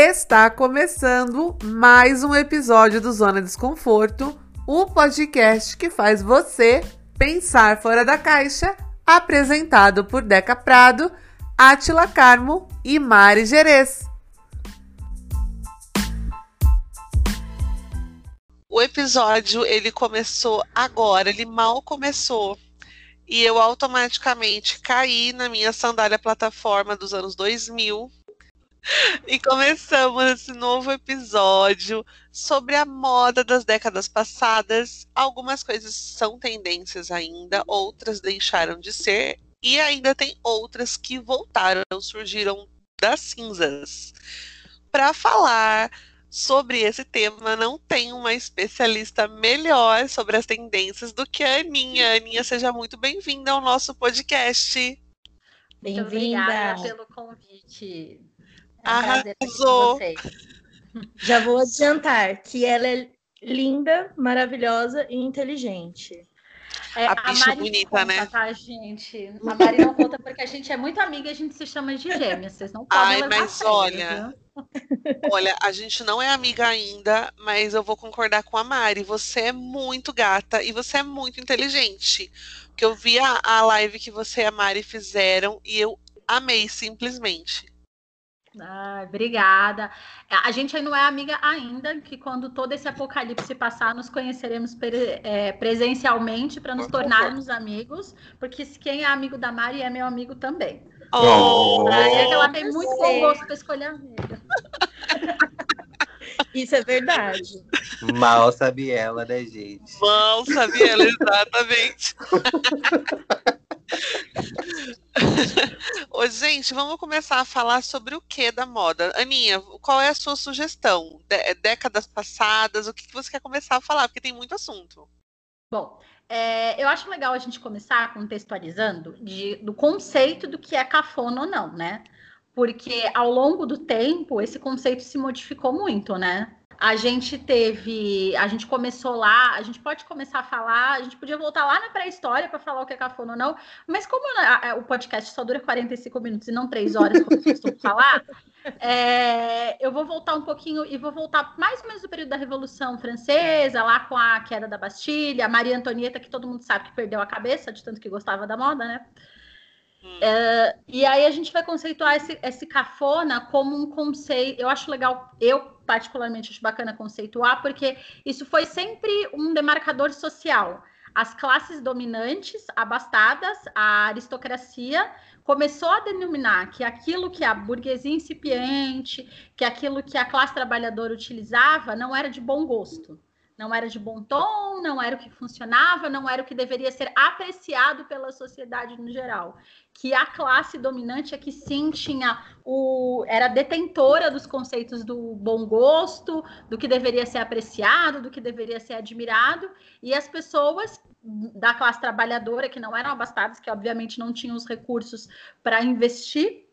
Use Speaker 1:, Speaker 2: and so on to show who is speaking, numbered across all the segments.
Speaker 1: Está começando mais um episódio do Zona Desconforto, o podcast que faz você pensar fora da caixa, apresentado por Deca Prado, Atila Carmo e Mari Gerês.
Speaker 2: O episódio ele começou agora, ele mal começou. E eu automaticamente caí na minha sandália plataforma dos anos 2000 e começamos esse novo episódio sobre a moda das décadas passadas. Algumas coisas são tendências ainda, outras deixaram de ser, e ainda tem outras que voltaram, surgiram das cinzas. Para falar sobre esse tema, não tem uma especialista melhor sobre as tendências do que a Aninha. Aninha, seja muito bem-vinda ao nosso podcast.
Speaker 3: Bem-vinda pelo convite.
Speaker 2: Arrasou!
Speaker 3: Já vou adiantar que ela é linda, maravilhosa e inteligente.
Speaker 2: É, a, a Mari bonita,
Speaker 3: conta,
Speaker 2: né?
Speaker 3: Tá, gente? A Mari não conta porque a gente é muito amiga e a gente se chama de gêmeas. Vocês não podem
Speaker 2: Ai,
Speaker 3: levar
Speaker 2: mas olha, olha, a gente não é amiga ainda, mas eu vou concordar com a Mari. Você é muito gata e você é muito inteligente. Porque eu vi a, a live que você e a Mari fizeram e eu amei simplesmente.
Speaker 3: Ah, obrigada. A gente ainda não é amiga ainda, que quando todo esse apocalipse passar, nos conheceremos pre é, presencialmente para nos tornarmos amigos, porque quem é amigo da Mari é meu amigo também.
Speaker 2: Oh!
Speaker 3: É que ela tem muito bom gosto para escolher amiga. Isso é verdade.
Speaker 4: Mal sabe ela, né, gente?
Speaker 2: Mal sabe ela, exatamente. Ô, gente, vamos começar a falar sobre o que da moda. Aninha, qual é a sua sugestão? De décadas passadas, o que você quer começar a falar? Porque tem muito assunto.
Speaker 3: Bom, é, eu acho legal a gente começar contextualizando de, do conceito do que é cafona ou não, né? Porque ao longo do tempo esse conceito se modificou muito, né? A gente teve, a gente começou lá, a gente pode começar a falar, a gente podia voltar lá na pré-história para falar o que é cafona ou não, mas como a, a, o podcast só dura 45 minutos e não 3 horas, como eu costumo falar, é, eu vou voltar um pouquinho e vou voltar mais ou menos no período da Revolução Francesa, lá com a queda da Bastilha, a Maria Antonieta, que todo mundo sabe que perdeu a cabeça de tanto que gostava da moda, né? Hum. É, e aí a gente vai conceituar esse, esse cafona como um conceito. Eu acho legal, eu particularmente acho bacana conceituar, porque isso foi sempre um demarcador social. As classes dominantes, abastadas, a aristocracia, começou a denominar que aquilo que a burguesia incipiente, que aquilo que a classe trabalhadora utilizava, não era de bom gosto não era de bom tom, não era o que funcionava, não era o que deveria ser apreciado pela sociedade no geral. Que a classe dominante é que sim tinha o era detentora dos conceitos do bom gosto, do que deveria ser apreciado, do que deveria ser admirado, e as pessoas da classe trabalhadora que não eram abastadas, que obviamente não tinham os recursos para investir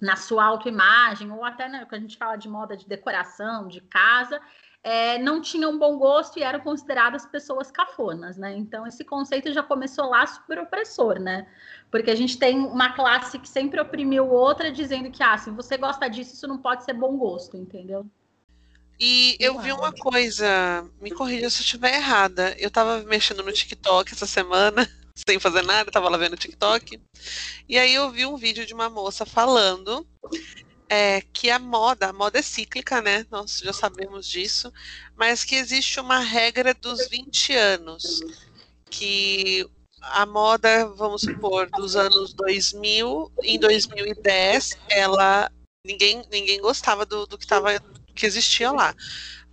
Speaker 3: na sua autoimagem, ou até né, que a gente fala de moda de decoração, de casa, é, não tinham bom gosto e eram consideradas pessoas cafonas, né? Então esse conceito já começou lá super opressor, né? Porque a gente tem uma classe que sempre oprimiu outra, dizendo que ah, se você gosta disso, isso não pode ser bom gosto, entendeu?
Speaker 2: E eu vi uma coisa, me corrija se eu estiver errada. Eu tava mexendo no TikTok essa semana, sem fazer nada, tava lá vendo o TikTok. E aí eu vi um vídeo de uma moça falando é, que a moda, a moda é cíclica, né? Nós já sabemos disso, mas que existe uma regra dos 20 anos, que a moda, vamos supor, dos anos 2000, em 2010, ela ninguém ninguém gostava do, do que tava, que existia lá.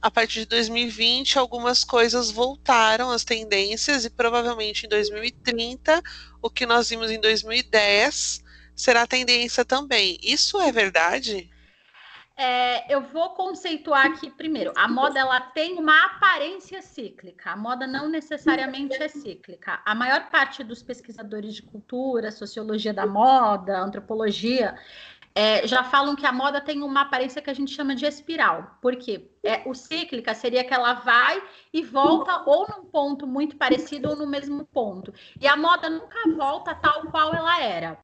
Speaker 2: A partir de 2020, algumas coisas voltaram às tendências e provavelmente em 2030, o que nós vimos em 2010 será tendência também. Isso é verdade?
Speaker 3: É, eu vou conceituar aqui primeiro. A moda ela tem uma aparência cíclica. A moda não necessariamente é cíclica. A maior parte dos pesquisadores de cultura, sociologia da moda, antropologia, é, já falam que a moda tem uma aparência que a gente chama de espiral. Por quê? É, o cíclica seria que ela vai e volta ou num ponto muito parecido ou no mesmo ponto. E a moda nunca volta tal qual ela era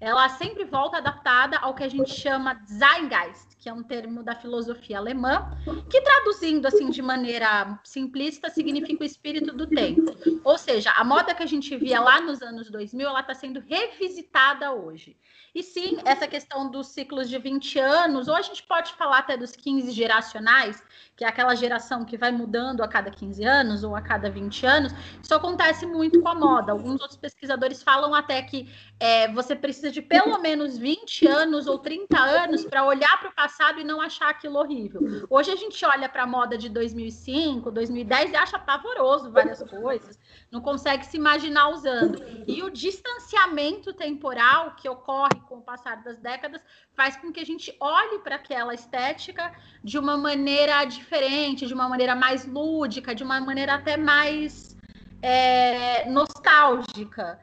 Speaker 3: ela sempre volta adaptada ao que a gente chama Zeitgeist, é um termo da filosofia alemã, que traduzindo assim de maneira simplista significa o espírito do tempo. Ou seja, a moda que a gente via lá nos anos 2000, ela está sendo revisitada hoje. E sim, essa questão dos ciclos de 20 anos, ou a gente pode falar até dos 15 geracionais, que é aquela geração que vai mudando a cada 15 anos ou a cada 20 anos, isso acontece muito com a moda. Alguns outros pesquisadores falam até que é, você precisa de pelo menos 20 anos ou 30 anos para olhar para o passado e não achar aquilo horrível. Hoje a gente olha para a moda de 2005, 2010 e acha pavoroso várias coisas, não consegue se imaginar usando. E o distanciamento temporal que ocorre com o passar das décadas faz com que a gente olhe para aquela estética de uma maneira diferente, de uma maneira mais lúdica, de uma maneira até mais é, nostálgica.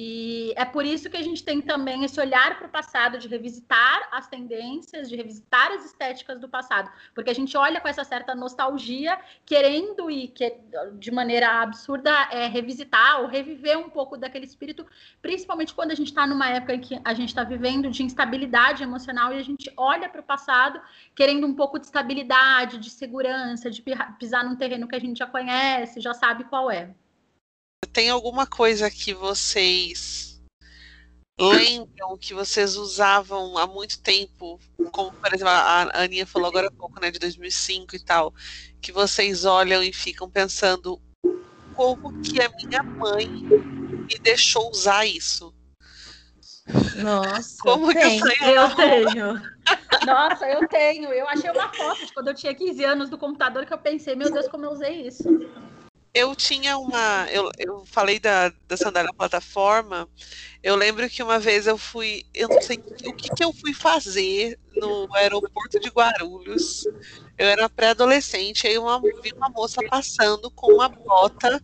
Speaker 3: E é por isso que a gente tem também esse olhar para o passado, de revisitar as tendências, de revisitar as estéticas do passado, porque a gente olha com essa certa nostalgia, querendo e que, de maneira absurda é, revisitar ou reviver um pouco daquele espírito, principalmente quando a gente está numa época em que a gente está vivendo de instabilidade emocional e a gente olha para o passado querendo um pouco de estabilidade, de segurança, de pisar num terreno que a gente já conhece, já sabe qual é.
Speaker 2: Tem alguma coisa que vocês lembram que vocês usavam há muito tempo, como por exemplo a Aninha falou agora há pouco, né, de 2005 e tal, que vocês olham e ficam pensando como que a minha mãe me deixou usar isso?
Speaker 5: Nossa,
Speaker 2: como
Speaker 5: tem,
Speaker 2: que
Speaker 5: eu, eu tenho.
Speaker 3: Nossa, eu tenho. Eu achei uma foto de quando eu tinha 15 anos do computador que eu pensei, meu Deus, como eu usei isso.
Speaker 2: Eu tinha uma. Eu, eu falei da, da sandália plataforma. Eu lembro que uma vez eu fui. Eu não sei o que, que eu fui fazer no aeroporto de Guarulhos. Eu era pré-adolescente, aí uma, vi uma moça passando com uma bota.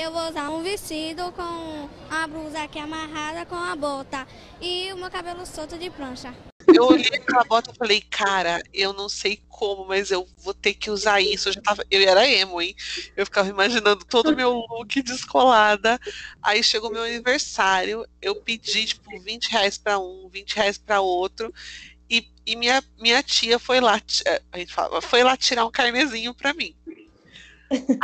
Speaker 6: Eu vou usar um vestido com a blusa aqui amarrada com a bota e o meu cabelo solto de prancha.
Speaker 2: Eu olhei aquela bota e falei, cara, eu não sei como, mas eu vou ter que usar isso. Eu já tava, eu era emo, hein? Eu ficava imaginando todo o meu look descolada. Aí chegou meu aniversário, eu pedi, tipo, 20 reais pra um, 20 reais pra outro. E, e minha, minha tia foi lá, a gente fala, foi lá tirar um carnezinho pra mim.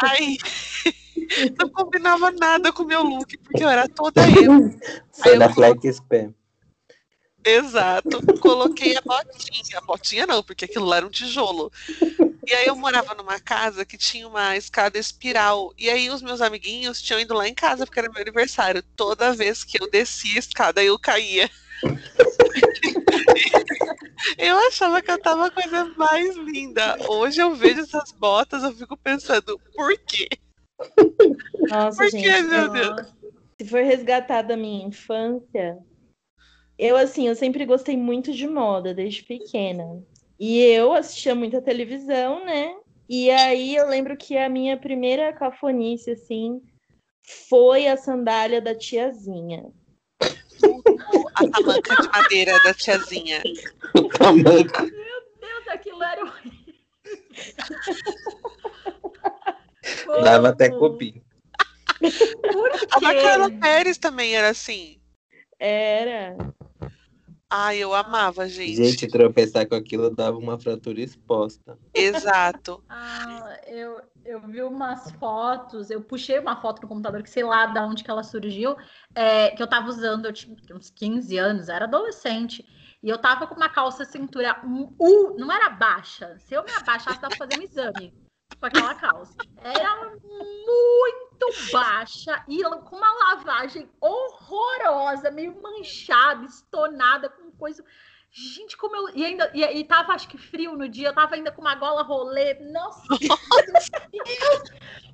Speaker 2: Aí não combinava nada com o meu look, porque eu era toda emo.
Speaker 4: Foi na Flex Spam.
Speaker 2: Exato. Coloquei a botinha. A botinha não, porque aquilo lá era um tijolo. E aí eu morava numa casa que tinha uma escada espiral. E aí os meus amiguinhos tinham ido lá em casa, porque era meu aniversário. Toda vez que eu descia a escada, eu caía. eu achava que eu tava a coisa mais linda. Hoje eu vejo essas botas, eu fico pensando, por quê?
Speaker 5: Nossa,
Speaker 2: por
Speaker 5: gente.
Speaker 2: quê, meu Deus?
Speaker 5: Se for resgatar da minha infância, eu, assim, eu sempre gostei muito de moda, desde pequena. E eu assistia muita televisão, né? E aí eu lembro que a minha primeira cafonice, assim, foi a sandália da tiazinha.
Speaker 2: A tamanca de madeira da tiazinha.
Speaker 4: Tamanco.
Speaker 3: Meu Deus, aquilo era horrível.
Speaker 4: Dava até copinho.
Speaker 3: Por
Speaker 2: A Marcela
Speaker 3: quê?
Speaker 2: Pérez também era assim.
Speaker 5: Era.
Speaker 2: Ai, eu amava, gente.
Speaker 4: Gente, tropeçar com aquilo dava uma fratura exposta.
Speaker 2: Exato.
Speaker 3: Ah, eu, eu vi umas fotos, eu puxei uma foto no computador, que sei lá de onde que ela surgiu, é, que eu tava usando, eu tinha uns 15 anos, era adolescente. E eu tava com uma calça cintura um, não era baixa. Se eu me abaixasse, dava pra fazer um exame com aquela calça. Era muito baixa e com uma lavagem horrorosa, meio manchada, estonada, com coisa. Gente, como eu. E ainda. E, e tava, acho que frio no dia, eu tava ainda com uma gola rolê. Nossa!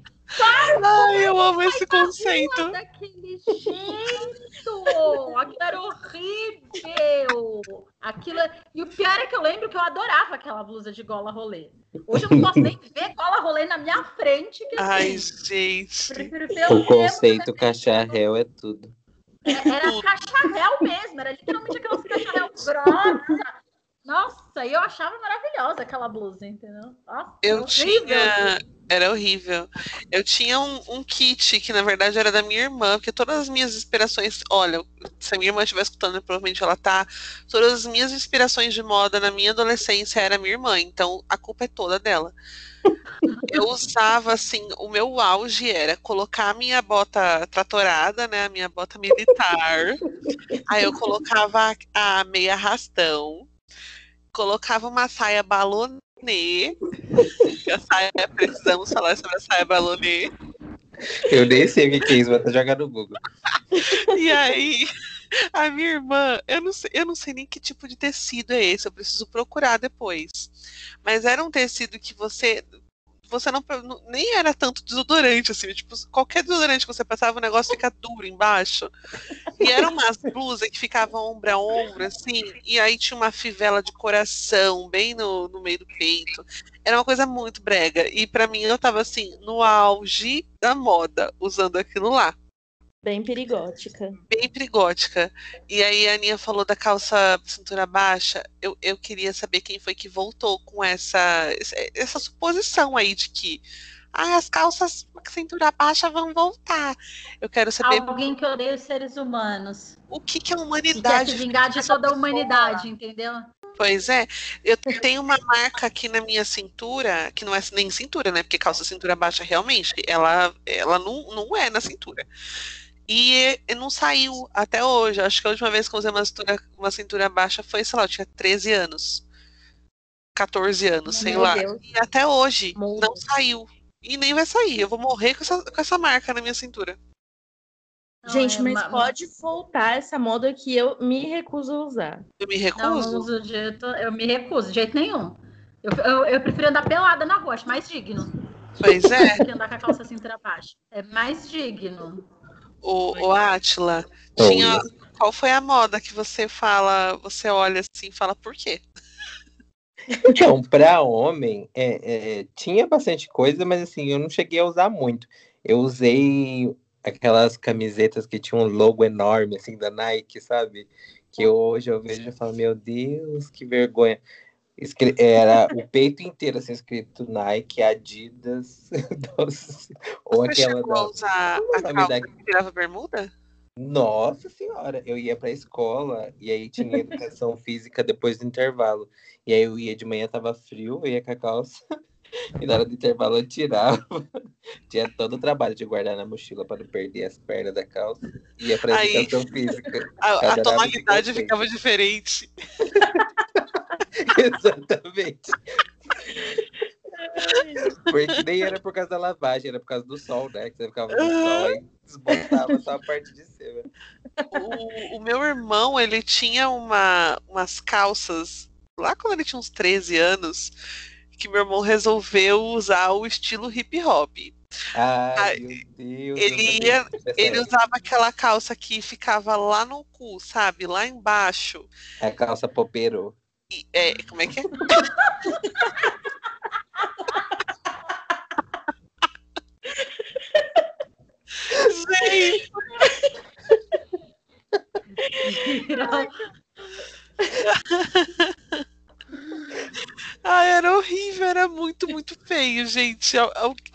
Speaker 2: Ai, eu amo esse conceito.
Speaker 3: daquele jeito! Aquilo era horrível! Aquilo... E o pior é que eu lembro que eu adorava aquela blusa de gola rolê. Hoje eu não posso nem ver gola rolê na minha frente. Que,
Speaker 2: Ai,
Speaker 3: assim,
Speaker 2: gente.
Speaker 3: prefiro ver
Speaker 4: O conceito cacharel é tudo.
Speaker 3: Era cacharel mesmo, era literalmente aquelas cacharel grossa, Nossa, eu achava maravilhosa aquela blusa, entendeu? Nossa,
Speaker 2: Eu
Speaker 3: horrível.
Speaker 2: tinha. Era horrível. Eu tinha um, um kit que, na verdade, era da minha irmã, porque todas as minhas inspirações. Olha, se a minha irmã estiver escutando, provavelmente ela tá. Todas as minhas inspirações de moda na minha adolescência era minha irmã, então a culpa é toda dela. Eu usava, assim, o meu auge era colocar a minha bota tratorada, né? A minha bota militar. Aí eu colocava a, a meia rastão. Colocava uma saia balonê. A saia, precisamos falar sobre a saia balonê.
Speaker 4: Eu nem sei o que que é isso, vou até jogar no Google.
Speaker 2: E aí, a minha irmã, eu não, sei, eu não sei nem que tipo de tecido é esse, eu preciso procurar depois. Mas era um tecido que você. Você não, nem era tanto desodorante, assim, tipo, qualquer desodorante que você passava, o negócio fica duro embaixo. E eram umas blusas que ficavam ombro a ombro, assim, e aí tinha uma fivela de coração bem no, no meio do peito. Era uma coisa muito brega. E pra mim eu tava assim, no auge da moda, usando aquilo lá
Speaker 5: Bem perigótica.
Speaker 2: bem perigótica. E aí a Aninha falou da calça cintura baixa. Eu, eu queria saber quem foi que voltou com essa, essa suposição aí de que ah, as calças cintura baixa vão voltar. Eu quero saber
Speaker 3: Alguém que odeia os seres humanos.
Speaker 2: o que, que a
Speaker 3: E quer
Speaker 2: humanidade.
Speaker 3: se vingar de toda a humanidade, entendeu?
Speaker 2: Pois é, eu tenho uma marca aqui na minha cintura, que não é nem cintura, né? Porque calça cintura baixa realmente, ela, ela não, não é na cintura. E não saiu até hoje. Acho que a última vez que eu usei uma cintura, uma cintura baixa foi, sei lá, eu tinha 13 anos. 14 anos, sei
Speaker 3: Meu
Speaker 2: lá.
Speaker 3: Deus.
Speaker 2: E até hoje
Speaker 5: Morro.
Speaker 2: não saiu. E nem vai sair. Eu vou morrer com essa, com essa marca na minha cintura.
Speaker 3: Não,
Speaker 5: Gente,
Speaker 3: é
Speaker 5: mas
Speaker 3: ma-
Speaker 5: pode voltar essa moda que eu me recuso a usar.
Speaker 2: Eu me recuso.
Speaker 3: não uso de jeito, eu me recuso de jeito nenhum. Eu, eu, eu prefiro andar pelada na rua, acho mais digno
Speaker 2: Pois é,
Speaker 3: do que andar com a calça cintura baixa. É mais digno.
Speaker 2: O, o Átila.
Speaker 4: Oi.
Speaker 2: Tinha, qual foi a moda que você fala, você olha assim e fala por quê?
Speaker 4: Então, para homem, é, é, tinha bastante coisa, mas assim, eu não cheguei a usar muito. Eu usei aquelas camisetas que tinham um logo enorme, assim, da Nike, sabe? Que hoje eu vejo e falo, meu Deus, que vergonha. Escre- Era o peito inteiro, assim, escrito Nike, Adidas, doce- ou
Speaker 2: Você
Speaker 4: aquela
Speaker 2: chegou a
Speaker 4: da...
Speaker 2: usar a
Speaker 4: nome
Speaker 2: calça
Speaker 4: da-
Speaker 2: que virava bermuda?
Speaker 4: Nossa senhora, eu ia pra escola e aí tinha educação física depois do intervalo. E aí eu ia de manhã, tava frio, eu ia com a calça. E na hora do intervalo eu tirava. Tinha todo o trabalho de guardar na mochila para não perder as pernas da calça. Ia pra
Speaker 2: Aí-
Speaker 4: educação física.
Speaker 2: A, a tonalidade ficava diferente.
Speaker 4: Exatamente. Porque nem era por causa da lavagem, era por causa do sol, né? Que você ficava no sol, aí desbotava só a parte de cima.
Speaker 2: O, o meu irmão, ele tinha uma, umas calças, lá quando ele tinha uns 13 anos, que meu irmão resolveu usar o estilo hip hop.
Speaker 4: Ai, meu Deus. eu
Speaker 2: ele ia- Ele usava aquela calça que ficava lá no cu, sabe? Lá embaixo.
Speaker 4: A calça popero.
Speaker 2: É, como é que é? Gente, ah, era horrível, era muito, muito feio, gente.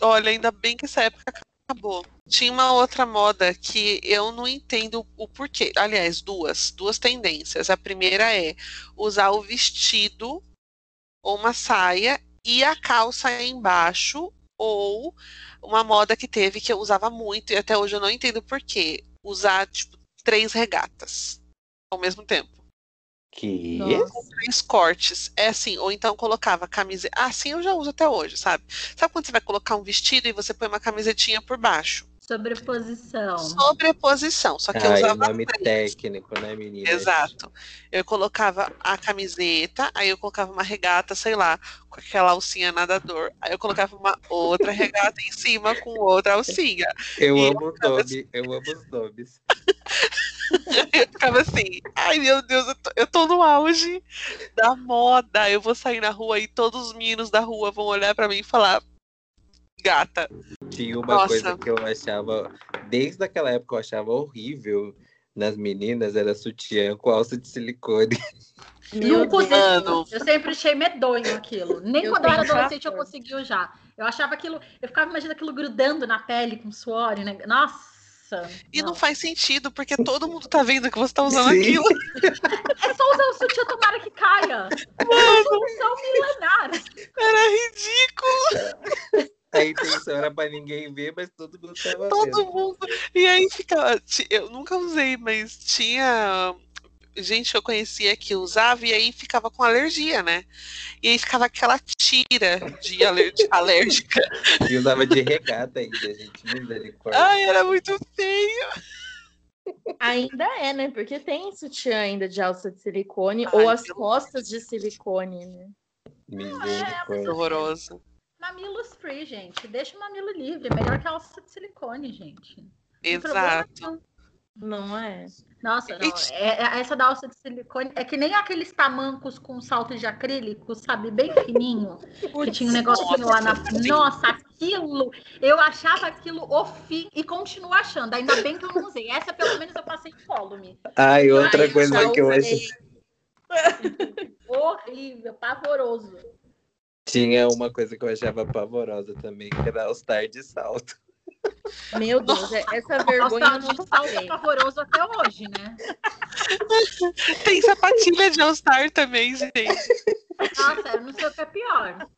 Speaker 2: Olha, ainda bem que essa época acabou. Tinha uma outra moda que eu não entendo o porquê. Aliás, duas, duas tendências. A primeira é usar o vestido ou uma saia e a calça embaixo, ou uma moda que teve que eu usava muito e até hoje eu não entendo por quê. Usar, tipo, três regatas ao mesmo tempo
Speaker 4: Que?
Speaker 2: Três cortes. É assim, ou então colocava camiseta. Ah, sim, eu já uso até hoje, sabe? Sabe quando você vai colocar um vestido e você põe uma camisetinha por baixo?
Speaker 3: Sobreposição.
Speaker 2: Sobreposição. Só que eu
Speaker 4: Ai,
Speaker 2: usava
Speaker 4: nome
Speaker 2: três.
Speaker 4: técnico, né, menina?
Speaker 2: Exato. Eu colocava a camiseta, aí eu colocava uma regata, sei lá, com aquela alcinha nadador. Aí eu colocava uma outra regata em cima com outra alcinha.
Speaker 4: Eu
Speaker 2: E
Speaker 4: amo o nome, eu amo os nomes.
Speaker 2: Eu ficava assim, ai meu Deus, eu tô, eu tô no auge da moda. Eu vou sair na rua e todos os meninos da rua vão olhar pra mim e falar, gata.
Speaker 4: Tinha uma
Speaker 2: Nossa.
Speaker 4: coisa que eu achava, desde aquela época eu achava horrível, nas meninas era sutiã com alça de silicone.
Speaker 3: Meu Deus.
Speaker 5: Deus.
Speaker 3: Eu sempre achei medonho aquilo. Nem
Speaker 5: Eu
Speaker 3: quando eu era adolescente eu conseguia usar. Eu achava aquilo. Eu ficava imaginando aquilo grudando na pele com suor, né? Nossa.
Speaker 2: E não
Speaker 3: não.
Speaker 2: faz sentido, porque todo mundo tá vendo que você tá usando
Speaker 4: Sim.
Speaker 2: aquilo.
Speaker 3: É só usar o sutiã, tomara que caia. É uma solução milenar.
Speaker 2: Era ridículo.
Speaker 4: A intenção era pra ninguém ver, mas todo mundo tava
Speaker 2: Todo
Speaker 4: vendo.
Speaker 2: mundo. E aí ficava. Eu nunca usei, mas tinha gente que eu conhecia que usava e aí ficava com alergia, né? E aí ficava aquela tira de aler- alérgica.
Speaker 4: E usava de regata ainda, gente. Misericórdia.
Speaker 2: Ai, era muito feio.
Speaker 5: Ainda é, né? Porque tem sutiã ainda de alça de silicone
Speaker 2: Ai,
Speaker 5: ou as costas de silicone, né?
Speaker 4: Misericórdia.
Speaker 2: Horroroso.
Speaker 3: Mamilos free, gente. Deixa o mamilo livre. É melhor que a alça de silicone, gente.
Speaker 2: Exato.
Speaker 5: Não é?
Speaker 3: Nossa, não. É, é- essa da alça de silicone é que nem aqueles tamancos com salto de acrílico, sabe? Bem fininho. Que tinha um negocinho lá na. Nossa, aquilo! Eu achava aquilo o fim e continuo achando. Ainda bem que eu não usei. Essa, pelo menos, eu passei incólume.
Speaker 4: Ai, outra
Speaker 5: Ai,
Speaker 4: coisa que eu achei.
Speaker 3: Horrível, pavoroso.
Speaker 4: Tinha uma coisa que eu achava pavorosa também, que era All Star de salto.
Speaker 5: Meu Deus, é- essa
Speaker 3: O
Speaker 5: vergonha não
Speaker 3: de salto é pavoroso até hoje, né?
Speaker 2: Tem sapatilha de All-Star também, gente.
Speaker 3: Nossa, eu não sei o que é pior.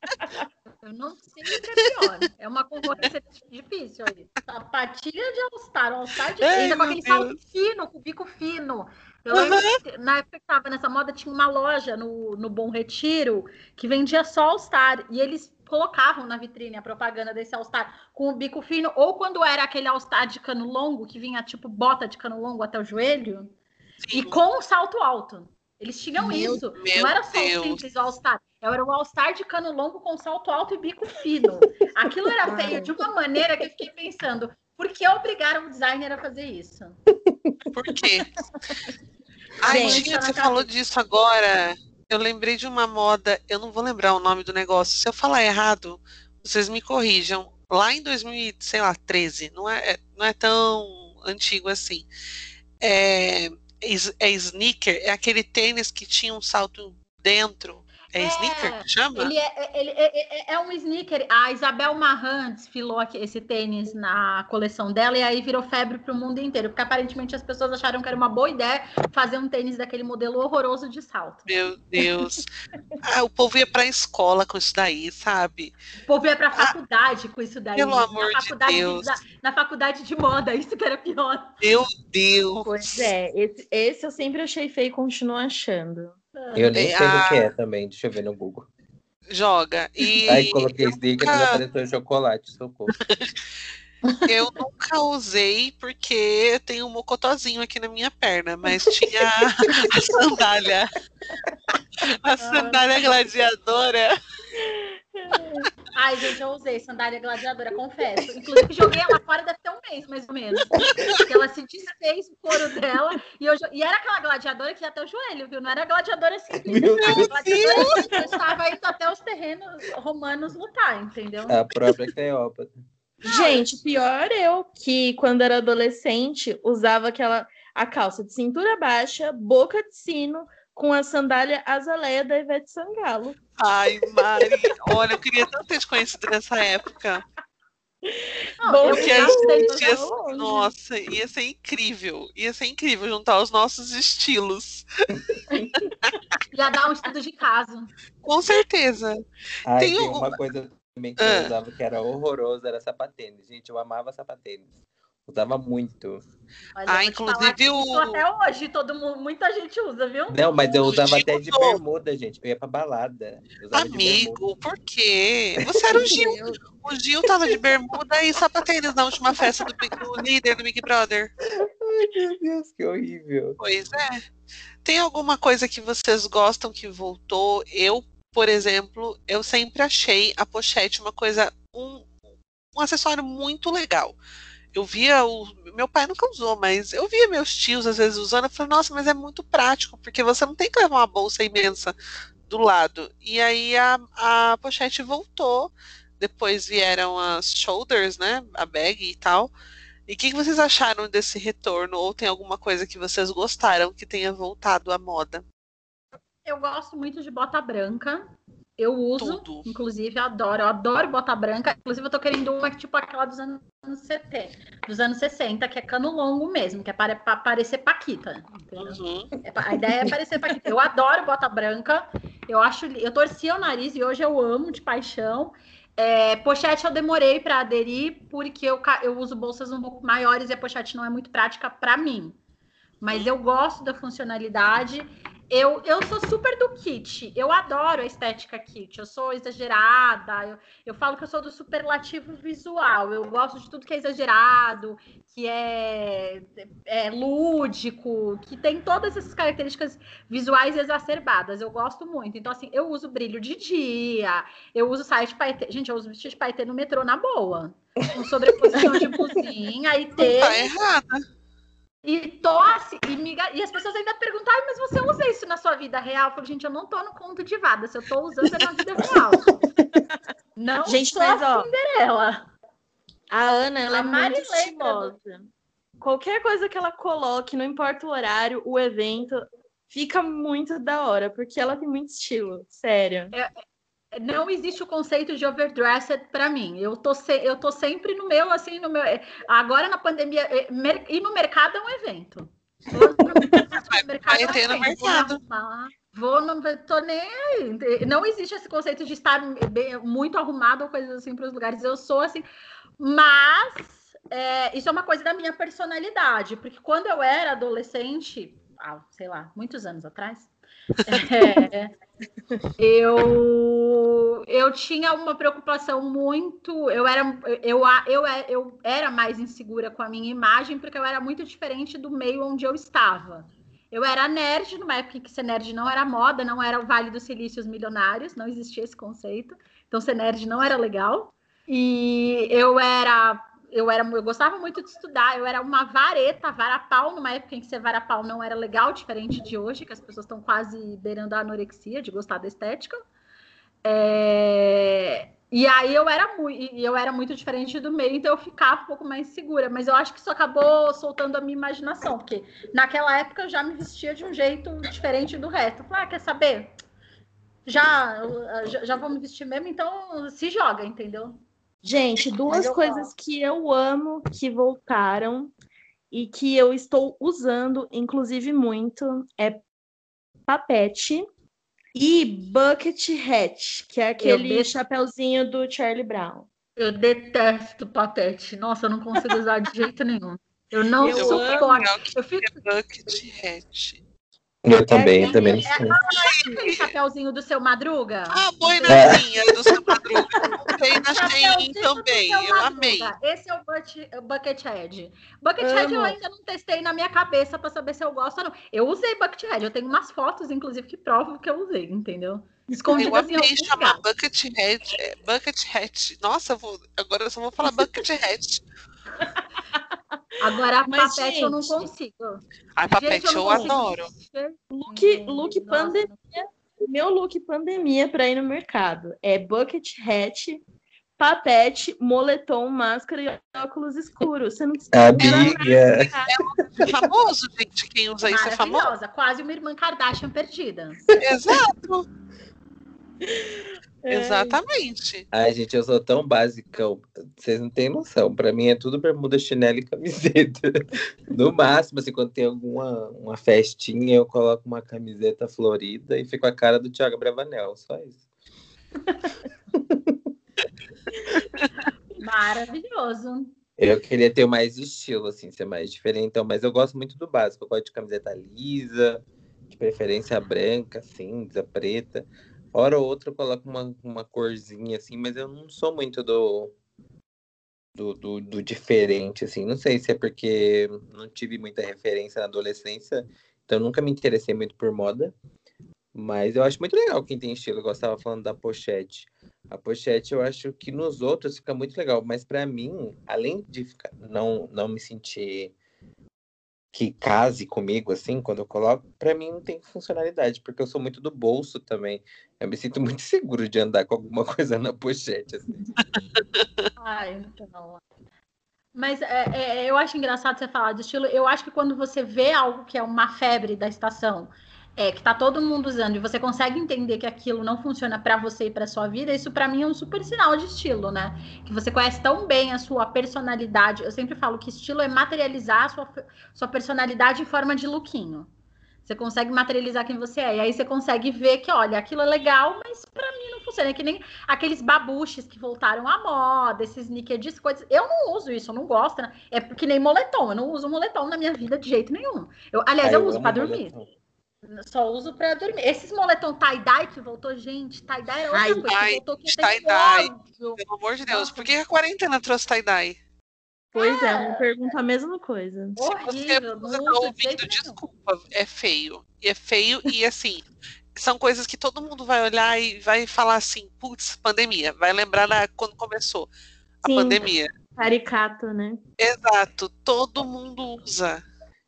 Speaker 3: Eu não sei o que é pior. É uma concorrência difícil aí. Sapatilha de All-Star, All-Star de
Speaker 2: Ai,
Speaker 3: ainda com aquele salto fino, com bico fino. Eu que na época que tava nessa moda, tinha uma loja no, no Bom Retiro que vendia só All-Star. E eles colocavam na vitrine a propaganda desse All-Star com o bico fino, ou quando era aquele All-Star de cano longo, que vinha tipo bota de cano longo até o joelho, e
Speaker 2: Sim.
Speaker 3: com o salto alto. Eles tinham
Speaker 5: Meu-
Speaker 3: isso.
Speaker 2: meu
Speaker 3: não era só o
Speaker 2: Deus.
Speaker 3: simples All-Star. Era o All-Star de cano longo com salto alto e bico fino. Aquilo era feio de uma maneira que eu fiquei pensando, por que obrigaram o designer a fazer isso?
Speaker 2: Por quê? Ai,
Speaker 5: Gente,
Speaker 2: você falou disso agora. Eu lembrei de uma moda, eu não vou lembrar o nome do negócio. Se eu falar errado, vocês me corrijam. Lá em 2013, não é, não é tão antigo assim. É, é sneaker, é aquele tênis que tinha um salto dentro. É,
Speaker 3: É,
Speaker 2: sneaker que chama?
Speaker 3: Ele é, ele é, é- é um sneaker. A Isabel Marran desfilou aqui esse tênis na coleção dela e aí virou febre para o mundo inteiro, porque aparentemente as pessoas acharam que era uma boa ideia fazer um tênis daquele modelo horroroso de salto.
Speaker 2: Meu Deus. Ah, o povo ia pra escola com isso daí, sabe?
Speaker 3: O povo ia para a faculdade com isso daí.
Speaker 2: pelo amor
Speaker 3: na
Speaker 2: de Deus.
Speaker 3: na, na faculdade de moda, isso que era pior.
Speaker 2: Meu Deus.
Speaker 5: Pois é, esse, esse eu sempre achei feio e continuo achando.
Speaker 4: Eu nem
Speaker 2: É,
Speaker 4: sei
Speaker 2: a-
Speaker 4: o que é também, deixa eu ver no Google.
Speaker 2: Joga. E
Speaker 4: Aí coloquei sneakers e apareceu chocolate, socorro.
Speaker 2: eu nunca usei porque tenho um mocotozinho aqui na minha perna, mas tinha a sandália. A sandália gladiadora.
Speaker 3: Ai, gente, eu usei sandália gladiadora, confesso. Inclusive, joguei ela fora deve ter um mês, mais ou menos. Porque ela se desfez o couro dela. E, eu, e era aquela gladiadora que ia até o joelho, viu? Não era gladiadora simples.
Speaker 4: Meu
Speaker 3: Era
Speaker 4: Deus.
Speaker 3: gladiadora que estava indo até os terrenos romanos lutar, entendeu?
Speaker 4: A própria Cleópatra.
Speaker 5: Gente, pior eu que quando era adolescente usava aquela a calça de cintura baixa, boca de sino, com a sandália azaleia da Ivete Sangalo.
Speaker 2: Ai, Mari, olha, eu queria tanto ter te conhecido nessa época.
Speaker 3: Não,
Speaker 5: Bom,
Speaker 2: Porque a gente ia, nossa, ia ser incrível. Ia ser incrível juntar os nossos estilos.
Speaker 3: ia dar um estudo de caso.
Speaker 2: Com certeza.
Speaker 4: Ai,
Speaker 2: Tem
Speaker 4: tem,
Speaker 2: um-
Speaker 4: uma coisa também que
Speaker 2: Ah.
Speaker 4: eu usava que era horroroso, era sapatênis. Gente, eu amava sapatênis. Usava muito.
Speaker 3: Mas
Speaker 2: Ah, inclusive o-
Speaker 3: Isso até hoje, todo mundo, muita gente usa, viu?
Speaker 4: Não, mas eu usava até de
Speaker 2: usou.
Speaker 4: bermuda, gente. Eu ia pra balada.
Speaker 2: Amigo, por quê? Você era o Gil. O Gil tava de bermuda e sapatênis na última festa do, Big- do líder do Big Brother.
Speaker 4: Ai, meu Deus, que horrível.
Speaker 2: Pois é. Tem alguma coisa que vocês gostam que voltou? Eu, por exemplo, eu sempre achei a pochete uma coisa, um, um acessório muito legal. Eu via o. Meu pai nunca usou, mas eu via meus tios às vezes usando. Eu falei, nossa, mas é muito prático, porque você não tem que levar uma bolsa imensa do lado. E aí a, a pochete voltou. Depois vieram as shoulders, né? A bag e tal. E o que, que vocês acharam desse retorno? Ou tem alguma coisa que vocês gostaram que tenha voltado à moda?
Speaker 3: Eu gosto muito de bota branca. Eu uso,
Speaker 2: Tudo.
Speaker 3: inclusive, adoro. Eu adoro bota branca. Inclusive, eu tô querendo uma que, tipo aquela dos anos 70, dos anos 60, que é cano longo mesmo, que é para, para parecer Paquita.
Speaker 2: Uhum.
Speaker 3: É A ideia é parecer Paquita. Eu adoro bota branca. Eu acho, eu torcia o nariz e hoje eu amo de paixão. É, pochete eu demorei para aderir porque eu, eu uso bolsas um pouco maiores e a pochete não é muito prática para mim. Mas eu gosto da funcionalidade. Eu, eu sou super do kit. Eu adoro a estética kit. Eu sou exagerada. Eu, eu falo que eu sou do superlativo visual. Eu gosto de tudo que é exagerado, que é, é lúdico, que tem todas essas características visuais exacerbadas. Eu gosto muito. Então, assim, eu uso brilho de dia, eu uso saia de paetê. Gente, eu uso vestido de paetê no metrô na boa. Com sobreposição de cozinha e
Speaker 2: Não
Speaker 3: tênis.
Speaker 2: tá errada.
Speaker 3: E tosse, e, me e as pessoas ainda perguntam, "Ai, mas você usa isso na sua vida real? Eu falo, gente, eu não tô no conto de vada, se eu tô usando é na vida real. Não
Speaker 5: Gente,
Speaker 3: sou
Speaker 5: mas,
Speaker 3: a Cinderela.
Speaker 5: A Ana, ela
Speaker 3: A
Speaker 5: é
Speaker 3: Mari
Speaker 5: muito estilosa. Qualquer coisa que ela coloque, não importa o horário, o evento, fica muito da hora, porque ela tem muito estilo, sério.
Speaker 3: Não existe o conceito de overdressed pra mim. Eu tô, se- eu tô sempre no meu, assim, no meu. Agora na pandemia, ir no mercado é um evento.
Speaker 2: Vai ter
Speaker 3: é um evento. Vou
Speaker 2: mercado.
Speaker 3: arrumar, Vou no. Tô nem aí. Não existe esse conceito de estar bem- muito arrumado ou coisas assim para os lugares. Eu sou assim. Mas é, isso é uma coisa da minha personalidade, porque quando eu era adolescente, ah, sei lá, muitos anos atrás, é, eu, eu tinha uma preocupação muito. Eu era, eu, eu, eu era mais insegura com a minha imagem, porque eu era muito diferente do meio onde eu estava. Eu era nerd, numa época que ser nerd não era moda, não era o Vale dos Silícios Milionários, não existia esse conceito. Então, ser nerd não era legal. E eu era, eu era, eu gostava muito de estudar, eu era uma vareta, varapau, numa época em que ser varapau não era legal, diferente de hoje, que as pessoas estão quase beirando a anorexia de gostar da estética. É, E aí eu era muito, eu era muito diferente do meio, então eu ficava um pouco mais segura. Mas eu acho que isso acabou soltando a minha imaginação, porque naquela época eu já me vestia de um jeito diferente do resto. Falei, ah, quer saber? Já, já, já vou me vestir mesmo, então se joga, entendeu?
Speaker 5: Gente, duas
Speaker 3: eu
Speaker 5: coisas que eu amo que voltaram e que eu estou usando, inclusive muito, é papete e bucket hat, que é aquele chapeuzinho do Charlie Brown.
Speaker 3: Eu detesto papete. Nossa, eu não consigo usar de jeito nenhum. Eu não
Speaker 5: Eu
Speaker 3: suporto.
Speaker 2: Legal que
Speaker 3: Eu fico
Speaker 2: é bucket hat.
Speaker 4: Eu também,
Speaker 5: É,
Speaker 4: eu também não
Speaker 3: é-
Speaker 4: sei.
Speaker 3: aquele chapéuzinho do seu madruga.
Speaker 2: Ah, boinazinha do seu madruga. Tem na Shein também. Eu amei.
Speaker 3: Esse é o bucket, o Buckethead. Buckethead eu ainda não testei na minha cabeça para saber se eu gosto ou não. Eu usei Buckethead. Eu tenho umas fotos, inclusive, que provam que eu usei, entendeu?
Speaker 2: Eu
Speaker 3: Escondidas em
Speaker 2: amei
Speaker 3: algum
Speaker 2: chamar
Speaker 3: lugar.
Speaker 2: bucket hat. é, Bucket hat. Nossa, eu vou, agora eu só vou falar bucket
Speaker 3: Agora,
Speaker 5: Mas,
Speaker 3: papete eu não
Speaker 5: gente,
Speaker 3: consigo.
Speaker 2: Ai, papete
Speaker 3: Gente,
Speaker 2: eu
Speaker 3: consigo
Speaker 2: adoro.
Speaker 5: Look, look
Speaker 3: nossa.
Speaker 5: pandemia. Meu look pandemia para ir no mercado é bucket hat, papete, moletom, máscara e óculos escuros. Você não precisa
Speaker 4: Amiga.
Speaker 2: É famoso, gente. Quem usa isso é famoso.
Speaker 3: Maravilhosa. Quase uma irmã Kardashian perdida.
Speaker 2: Exato.
Speaker 5: É.
Speaker 2: Exatamente.
Speaker 4: Ai, gente, eu sou tão basicão. Vocês não têm noção. Pra mim é tudo bermuda, chinelo e camiseta. No máximo, assim, quando tem alguma uma festinha, eu coloco uma camiseta florida e fico a cara do Thiago Bravanel. Só isso.
Speaker 3: Maravilhoso.
Speaker 4: Eu queria ter mais estilo, assim, ser mais diferentão, mas eu gosto muito do básico. Eu gosto de camiseta lisa, de preferência branca, cinza, preta. Hora ou outra eu coloco uma, uma corzinha, assim, mas eu não sou muito do, do, do, do diferente, assim. Não sei se é porque não tive muita referência na adolescência, então nunca me interessei muito por moda. Mas eu acho muito legal quem tem estilo. Eu estava falando da pochete. A pochete eu acho que nos outros fica muito legal, mas pra mim, além de ficar, não, não me sentir que case comigo assim, quando eu coloco, pra mim não tem funcionalidade, porque eu sou muito do bolso também. Eu me sinto muito seguro de andar com alguma coisa na pochete assim.
Speaker 3: Ai, então. Mas é, é, eu acho engraçado você falar de estilo. Eu acho que quando você vê algo que é uma febre da estação, é, que tá todo mundo usando, e você consegue entender que aquilo não funciona para você e para sua vida, isso para mim é um super sinal de estilo, né? Que você conhece tão bem a sua personalidade. Eu sempre falo que estilo é materializar a sua, sua personalidade em forma de lookinho. Você consegue materializar quem você é. E aí você consegue ver que, olha, aquilo é legal, mas para mim não funciona. É que nem aqueles babuches que voltaram à moda, esses sneakers, coisas. Eu não uso isso, eu não gosto. Né? É que nem moletom. Eu não uso moletom na minha vida de jeito nenhum. Eu, aliás,
Speaker 4: Ai,
Speaker 3: eu,
Speaker 4: eu
Speaker 3: uso para dormir.
Speaker 4: moletom.
Speaker 3: Só uso pra dormir. Esses moletom tie-dye que voltou, gente, tie-dye é outra
Speaker 5: Ai,
Speaker 3: coisa. voltou que
Speaker 2: tie-dye. Pelo amor de Deus,
Speaker 3: Nossa.
Speaker 2: por que a quarentena trouxe tie-dye?
Speaker 5: Pois é, me pergunto a mesma coisa.
Speaker 2: Se você,
Speaker 3: Horrível,
Speaker 2: você
Speaker 3: não
Speaker 2: tá ouvindo, desculpa, é feio. E é feio e assim, são coisas que todo mundo vai olhar e vai falar assim, putz, pandemia. Vai lembrar da, quando começou a
Speaker 5: Sim.
Speaker 2: pandemia.
Speaker 5: Caricato, né?
Speaker 2: Exato, todo mundo usa.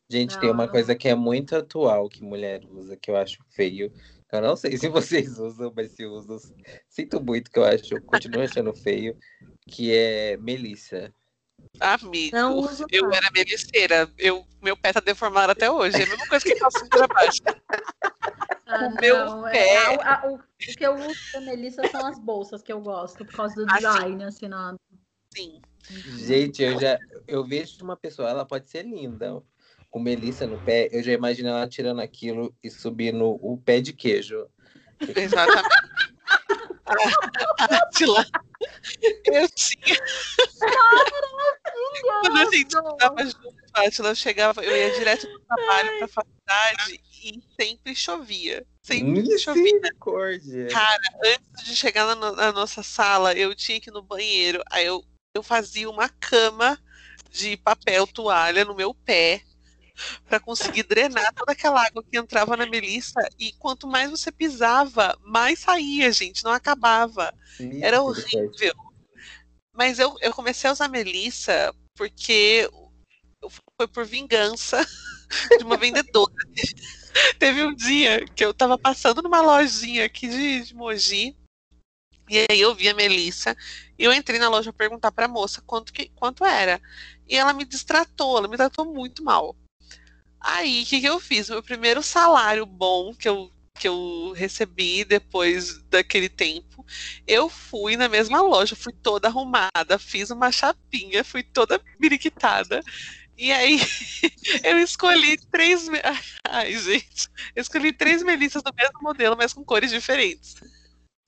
Speaker 4: Gente,
Speaker 3: Não,
Speaker 4: tem uma
Speaker 3: não.
Speaker 4: coisa que é muito atual que mulher usa, que eu acho feio. Eu não sei se vocês usam, mas se usam, sinto muito que eu acho, eu continuo achando feio, que é Melissa.
Speaker 2: Amigo,
Speaker 5: Não uso
Speaker 2: eu
Speaker 5: não.
Speaker 2: era meliceira. Eu, meu pé tá deformado até hoje. É a mesma coisa que calça cintura baixa.
Speaker 3: Ah,
Speaker 2: o meu
Speaker 3: não, é,
Speaker 2: pé-
Speaker 3: a- a- o, o que eu uso da Melissa são as bolsas que eu gosto, por causa do
Speaker 2: Ah,
Speaker 3: design, assim, na...
Speaker 2: Sim.
Speaker 4: Gente, eu já eu vejo uma pessoa, ela pode ser linda, com Melissa no pé, eu já imagino ela tirando aquilo e subindo o pé de queijo.
Speaker 2: Exatamente. a, Atila. Eu tinha. Quando a gente tava junto, a Atila chegava, eu ia direto do trabalho pra faculdade e sempre chovia. Sempre chovia. Cara, antes de chegar na, na nossa sala, eu tinha que ir no banheiro. Aí eu, eu fazia uma cama de papel toalha no meu pé para conseguir drenar toda aquela água que entrava na Melissa. E quanto mais você pisava, mais saía, gente. Não acabava. Era horrível. Mas eu, eu comecei a usar Melissa porque foi por vingança de uma vendedora. Teve um dia que eu tava passando numa lojinha aqui de, de Mogi. E aí eu vi a Melissa e eu entrei na loja perguntar pra moça quanto, que, quanto era. E ela me distratou, ela me tratou muito mal. Aí, o que, que eu fiz? Meu primeiro salário bom que eu, que eu recebi depois daquele tempo, eu fui na mesma loja, fui toda arrumada, fiz uma chapinha, fui toda biriquitada. E aí, eu escolhi três. Ai, gente. Eu escolhi três melissas do mesmo modelo, mas com cores diferentes.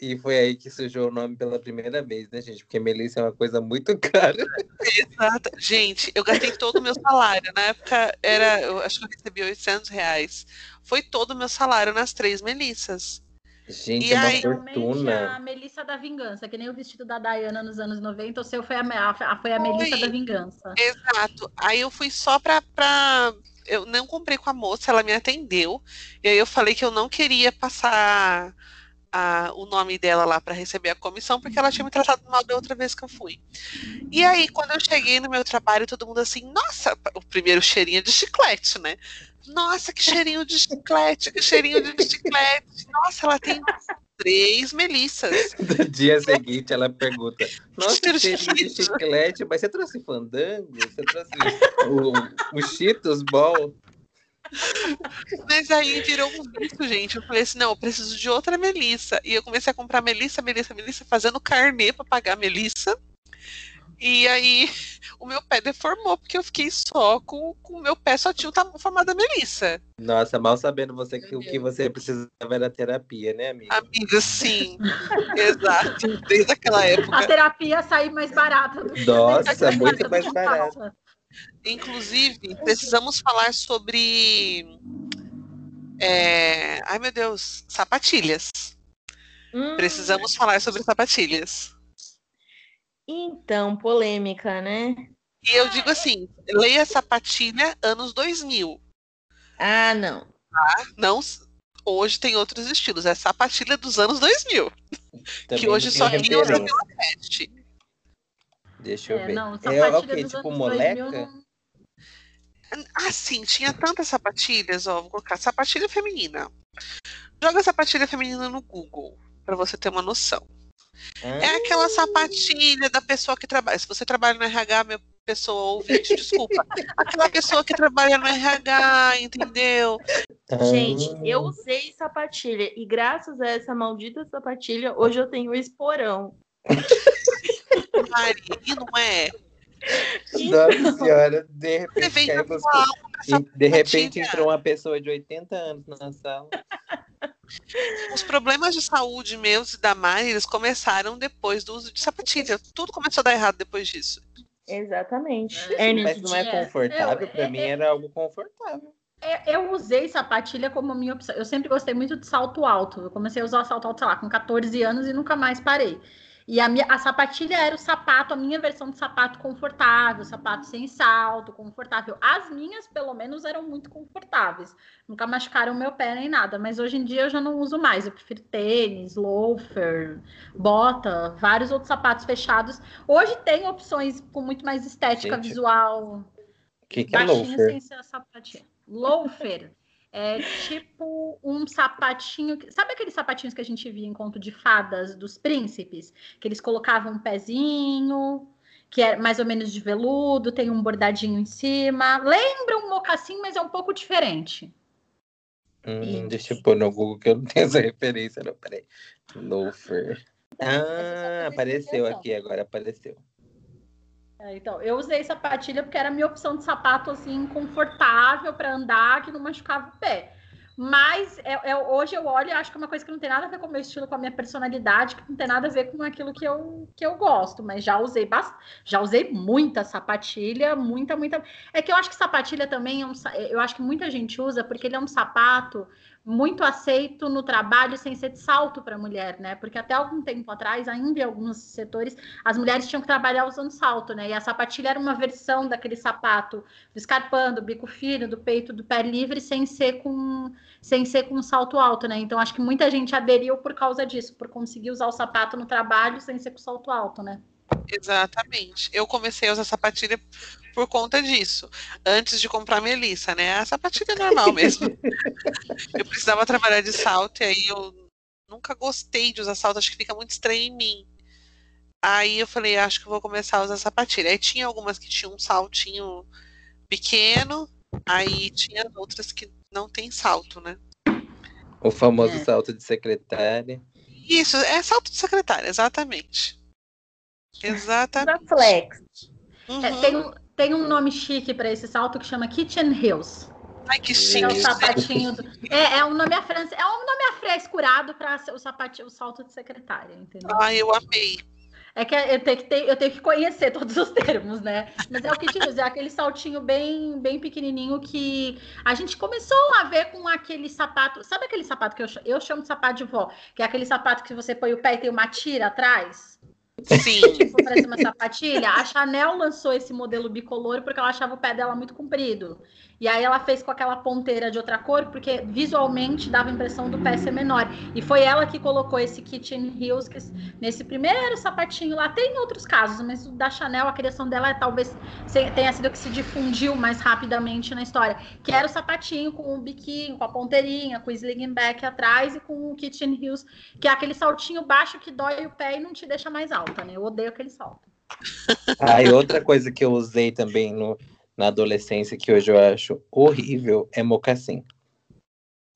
Speaker 4: E foi aí que surgiu o nome pela primeira vez, né, gente? Porque Melissa é uma coisa muito cara.
Speaker 2: Exato. Gente, eu gastei todo o meu salário. Na época, era, eu acho que eu recebi 800 reais. Foi todo o meu salário nas três melissas.
Speaker 4: Gente,
Speaker 2: E
Speaker 4: é uma
Speaker 2: aí-
Speaker 3: Realmente a
Speaker 4: fortuna.
Speaker 3: Melissa da Vingança, que nem o vestido da Diana nos anos 90, o seu foi a, a- foi a Melissa da Vingança.
Speaker 2: Exato. Aí eu fui só pra, pra. Eu não comprei com a moça, ela me atendeu. E aí eu falei que eu não queria passar a- o nome dela lá pra receber a comissão, porque ela tinha me tratado mal da outra vez que eu fui. E aí, quando eu cheguei no meu trabalho, todo mundo assim, nossa, o primeiro cheirinho de chiclete, né? Nossa, que cheirinho de chiclete, que cheirinho de chiclete. Nossa, ela tem três melissas.
Speaker 4: No dia seguinte, ela pergunta: Nossa, cheirinho de
Speaker 2: chiclete."
Speaker 4: chiclete, mas você trouxe fandango? Você trouxe o, o Cheetos Ball?
Speaker 2: Mas aí virou um vício, gente. Eu falei assim, não, eu preciso de outra Melissa. E eu comecei a comprar Melissa, Melissa, Melissa, fazendo carnê pra pagar a Melissa. E aí o meu pé deformou, porque eu fiquei só com com o meu pé só tinha o tamanho formado da Melissa.
Speaker 4: Nossa, mal sabendo você que o que você precisava era terapia, né, amiga?
Speaker 2: Amiga, sim. Exato. Desde aquela
Speaker 3: A
Speaker 2: época.
Speaker 3: terapia sair mais barata. do que
Speaker 4: Nossa, muito mais
Speaker 3: terapia.
Speaker 2: Inclusive, precisamos falar sobre. é, Ai, meu Deus, sapatilhas.
Speaker 5: Hum,
Speaker 2: Precisamos falar sobre sapatilhas.
Speaker 5: Então, polêmica, né?
Speaker 2: E eu digo assim, leia sapatilha anos 2000.
Speaker 5: Ah, não.
Speaker 2: Não, hoje tem outros estilos. É sapatilha dos anos 2000.
Speaker 4: Também
Speaker 2: que hoje só
Speaker 4: tem referência.
Speaker 2: pela Peste.
Speaker 4: Deixa eu
Speaker 3: É,
Speaker 4: ver.
Speaker 3: não,
Speaker 4: é
Speaker 3: sapatilha
Speaker 4: o
Speaker 3: dos
Speaker 4: Tipo moleca?
Speaker 3: 2000 não-
Speaker 2: Ah, sim, tinha tantas sapatilhas, ó. Vou colocar sapatilha feminina. Joga sapatilha feminina no Google, pra você ter uma noção.
Speaker 4: Ah,
Speaker 2: É aquela sapatilha da pessoa que trabalha. Se você trabalha no RH, meu, pessoa ouvinte, desculpa. Aquela pessoa que trabalha no RH, entendeu?
Speaker 5: Gente,
Speaker 4: Ah,
Speaker 5: eu usei sapatilha e graças a essa maldita sapatilha, hoje eu tenho esporão.
Speaker 2: Mari, e não é?
Speaker 4: Nossa senhora, de repente, você. E, de repente entrou uma pessoa de 80 anos na sala.
Speaker 2: Os problemas de saúde meus e da Mari, eles começaram depois do uso de sapatilha. Tudo começou a dar errado depois disso.
Speaker 5: Exatamente.
Speaker 3: É,
Speaker 5: Ernest,
Speaker 4: Mas não é
Speaker 3: É,
Speaker 4: confortável,
Speaker 3: eu-
Speaker 4: pra
Speaker 3: é-
Speaker 4: mim
Speaker 3: é-
Speaker 4: era algo confortável.
Speaker 3: É, Eu usei sapatilha como minha opção. Eu sempre gostei muito de salto alto. Eu comecei a usar salto alto, sei lá, com 14 anos e nunca mais parei. E a, minha, a sapatilha era o sapato, a minha versão de sapato confortável, sapato sem salto, confortável. As minhas, pelo menos, eram muito confortáveis. Nunca machucaram meu pé nem nada. Mas hoje em dia eu já não uso mais. Eu prefiro tênis, loafer, bota, vários outros sapatos fechados. Hoje tem opções com muito mais estética
Speaker 4: Gente,
Speaker 3: visual
Speaker 4: O que, que é loafer?
Speaker 3: sem ser sapatinho. Loafer é tipo um sapatinho. que- Sabe aqueles sapatinhos que a gente via em conto de fadas dos príncipes? Que eles colocavam um pezinho, que é mais ou menos de veludo, tem um bordadinho em cima. Lembra um mocassim, mas é um pouco diferente.
Speaker 4: Hum, deixa eu pôr no Google que eu não tenho essa referência, não. Peraí. Loafer. Ah, apareceu aqui agora, apareceu.
Speaker 3: É, então, eu usei sapatilha porque era a minha opção de sapato assim confortável para andar, que não machucava o pé. Mas é, é- hoje eu olho e acho que é uma coisa que não tem nada a ver com o meu estilo, com a minha personalidade, que não tem nada a ver com aquilo que eu, que eu gosto. Mas já usei bast... já usei muita sapatilha, muita, muita. É que eu acho que sapatilha também é um. sa- Eu acho que muita gente usa porque ele é um sapato muito aceito no trabalho sem ser de salto para mulher, né? Porque até algum tempo atrás, ainda em alguns setores, as mulheres tinham que trabalhar usando salto, né? E a sapatilha era uma versão daquele sapato do bico fino, do peito, do pé livre, sem ser com sem ser com salto alto, né? Então acho que muita gente aderiu por causa disso, por conseguir usar o sapato no trabalho sem ser com salto alto, né?
Speaker 2: Exatamente. Eu comecei a usar sapatilha por conta disso. Antes de comprar a Melissa, né? A sapatilha é normal mesmo. eu precisava trabalhar de salto e aí eu nunca gostei de usar salto, acho que fica muito estranho em mim. Aí eu falei, acho que vou começar a usar sapatilha. Aí tinha algumas que tinham um saltinho pequeno, aí tinha outras que não tem salto, né?
Speaker 4: O famoso
Speaker 3: É.
Speaker 4: salto de secretária.
Speaker 2: Isso, é salto de secretária, exatamente. Exatamente.
Speaker 5: Da Flex.
Speaker 2: Uhum.
Speaker 3: É, tem, um, tem um nome chique para esse salto que chama Kitchen Heels.
Speaker 2: Ai, que
Speaker 3: É o
Speaker 2: chique.
Speaker 3: Sapatinho. Do... É, é um nome afran... é um nome afrescurado para o sapatinho, o salto de secretária, entendeu?
Speaker 2: Ai, eu amei.
Speaker 3: É que eu tenho que, ter, eu tenho que conhecer todos os termos, né? Mas é o que te diz, é aquele saltinho bem, bem pequenininho que a gente começou a ver com aquele sapato. Sabe aquele sapato que eu, eu chamo de sapato de vó? Que é aquele sapato que você põe o pé e tem uma tira atrás?
Speaker 2: Sim.
Speaker 3: Tipo, parece uma sapatilha. A Chanel lançou esse modelo bicolor porque ela achava o pé dela muito comprido. E aí ela fez com aquela ponteira de outra cor, porque visualmente dava a impressão do pé ser menor. E foi ela que colocou esse Kitchen Heels que, nesse primeiro sapatinho lá. Tem outros casos, mas o da Chanel, a criação dela é, talvez tenha sido que se difundiu mais rapidamente na história. Que era o sapatinho com o biquinho, com a ponteirinha, com o sling back atrás e com o Kitchen Heels, que é aquele saltinho baixo que dói o pé e não te deixa mais alta, né? Eu odeio aquele salto.
Speaker 4: Ah, e outra coisa que eu usei também no, na adolescência que hoje eu acho horrível é mocassim.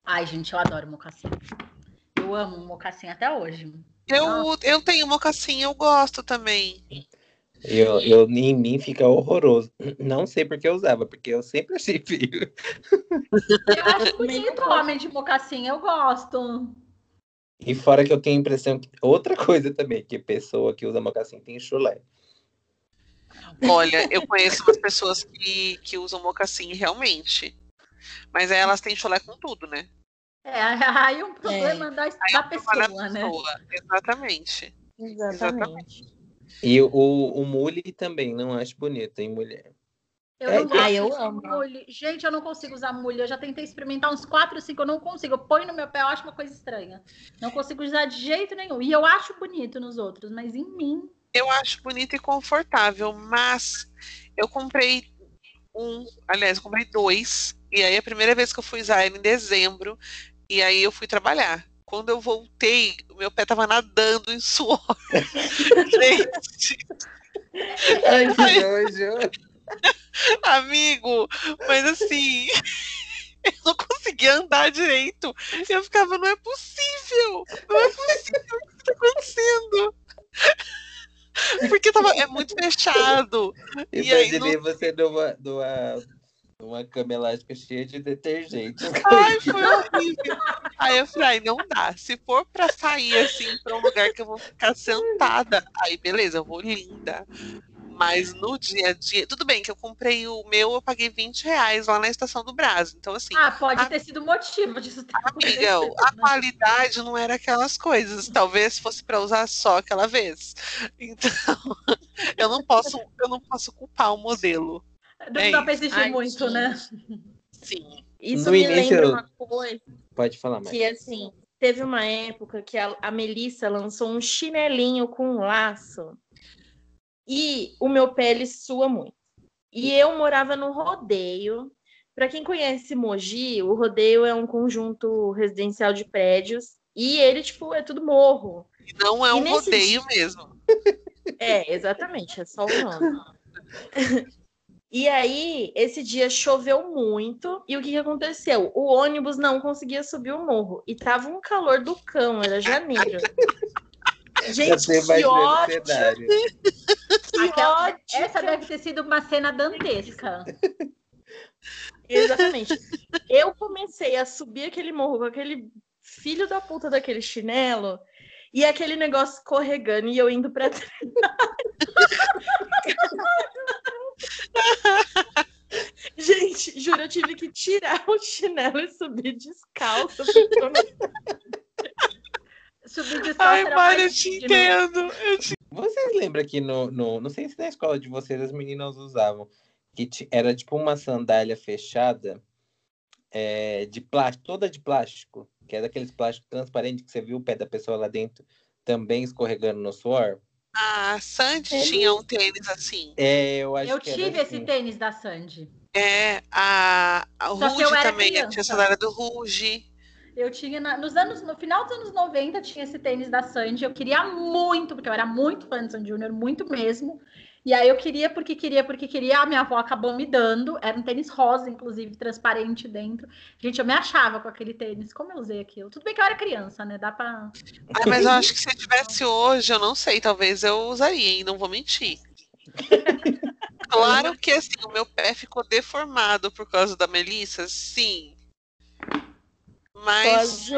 Speaker 3: Ai, gente, eu adoro mocassim. Eu amo mocassim até hoje.
Speaker 2: Eu, eu tenho mocassim, eu gosto também.
Speaker 4: Eu, eu, em mim fica horroroso. Não sei porque eu usava, porque eu sempre achei feio.
Speaker 3: Eu acho bonito o homem de mocassim, eu gosto.
Speaker 4: E fora que eu tenho a impressão que. Outra coisa também, que pessoa que usa mocassim tem chulé.
Speaker 2: Olha, eu conheço umas pessoas que, que usam mocassim realmente. Mas aí elas têm chulé com tudo, né?
Speaker 3: É, aí um problema da,
Speaker 2: Aí
Speaker 3: da
Speaker 2: é um problema
Speaker 3: pessoa,
Speaker 2: da
Speaker 3: né?
Speaker 2: pessoa. Exatamente.
Speaker 5: Exatamente.
Speaker 4: E o, o mule também, não acho bonito em mulher.
Speaker 3: Eu
Speaker 4: É,
Speaker 3: não gosto
Speaker 5: ah, eu amo.
Speaker 3: mule. Gente, eu não consigo usar mulher. Eu já tentei experimentar uns 4 ou 5, eu não consigo. Eu ponho no meu pé, eu acho uma coisa estranha. Não consigo usar de jeito nenhum. E eu acho bonito nos outros, mas em mim.
Speaker 2: Eu acho bonito e confortável, mas eu comprei um, aliás, eu comprei dois. E aí a primeira vez que eu fui usar ele em dezembro, e aí eu fui trabalhar. Quando eu voltei, o meu pé tava nadando em suor. Gente,
Speaker 4: Ai, que nojo.
Speaker 2: Amigo, mas assim, eu não conseguia andar direito. Eu ficava, não é possível, não é possível o que tá acontecendo. Porque tava, é muito fechado. E aí,
Speaker 4: Imaginei você numa, numa, numa cama elástica cheia de detergente.
Speaker 2: Ai, foi horrível. Aí eu falei, não dá. Se for pra sair assim pra um lugar que eu vou ficar sentada, aí beleza, eu vou linda. Mas no dia a dia, tudo bem que eu comprei o meu, eu paguei 20 reais lá na estação do Brás. Então, assim,
Speaker 3: Ah, pode
Speaker 2: a-
Speaker 3: ter sido motivo disso ter
Speaker 2: amiga,
Speaker 3: acontecido,
Speaker 2: a
Speaker 3: né?
Speaker 2: qualidade não era aquelas coisas. Talvez fosse pra usar só aquela vez. Então, eu não posso, eu não posso culpar o modelo.
Speaker 3: Não
Speaker 2: é
Speaker 3: dá pra exigir
Speaker 5: Ai,
Speaker 3: muito,
Speaker 5: sim.
Speaker 3: né?
Speaker 2: Sim.
Speaker 5: Isso
Speaker 4: No
Speaker 5: me
Speaker 4: início-
Speaker 5: lembra uma coisa
Speaker 4: Pode falar mais.
Speaker 5: que, assim, teve uma época que a, a Melissa lançou um chinelinho com um laço e o meu pé ele sua muito. E eu morava no rodeio. Para quem conhece Mogi, o rodeio é um conjunto residencial de prédios e ele, tipo, é tudo morro.
Speaker 2: E não é
Speaker 5: E
Speaker 2: um rodeio
Speaker 5: dia-
Speaker 2: mesmo.
Speaker 5: É, exatamente, é só o nome. E aí, esse dia choveu muito, e o que, que aconteceu? O ônibus não conseguia subir o morro, e tava um calor do cão, era janeiro. Gente, que ódio, que
Speaker 3: Aquela-
Speaker 5: ódio.
Speaker 3: Essa deve ter sido uma cena dantesca.
Speaker 5: Exatamente. Eu comecei a subir aquele morro com aquele filho da puta daquele chinelo, e aquele negócio escorregando, e eu indo pra trás. Gente, juro, eu tive que tirar o chinelo e subir descalço. porque
Speaker 3: Subir
Speaker 2: Ai, Mário, eu te entendo. Eu te-
Speaker 4: Vocês lembram que no, no. Não sei se na escola de vocês as meninas usavam. Que ti- era tipo uma sandália fechada é, de plástico, toda de plástico. Que é daqueles plásticos transparentes que você viu o pé da pessoa lá dentro também escorregando no suor.
Speaker 2: A Sandy
Speaker 5: Ele-
Speaker 2: tinha um tênis assim.
Speaker 4: É, eu acho
Speaker 3: Eu
Speaker 4: que
Speaker 3: tive esse
Speaker 4: assim.
Speaker 3: tênis da Sandy.
Speaker 2: É, a, a Ruge também,
Speaker 3: criança.
Speaker 2: tinha a sandália do Ruge.
Speaker 3: Eu tinha na- nos anos, no final dos anos 90 tinha esse tênis da Sandy. Eu queria muito, porque eu era muito fã de Sandy Júnior, muito mesmo. E aí eu queria porque queria, porque queria. A minha avó acabou me dando. Era um tênis rosa, inclusive, transparente dentro. Gente, eu me achava com aquele tênis. Como eu usei aquilo? Tudo bem que eu era criança, né? Dá pra.
Speaker 2: Ai, mas eu acho que se eu tivesse hoje, eu não sei, talvez eu usaria, hein? Não vou mentir. Claro que assim, o meu pé ficou deformado por causa da Melissa, sim. Mas,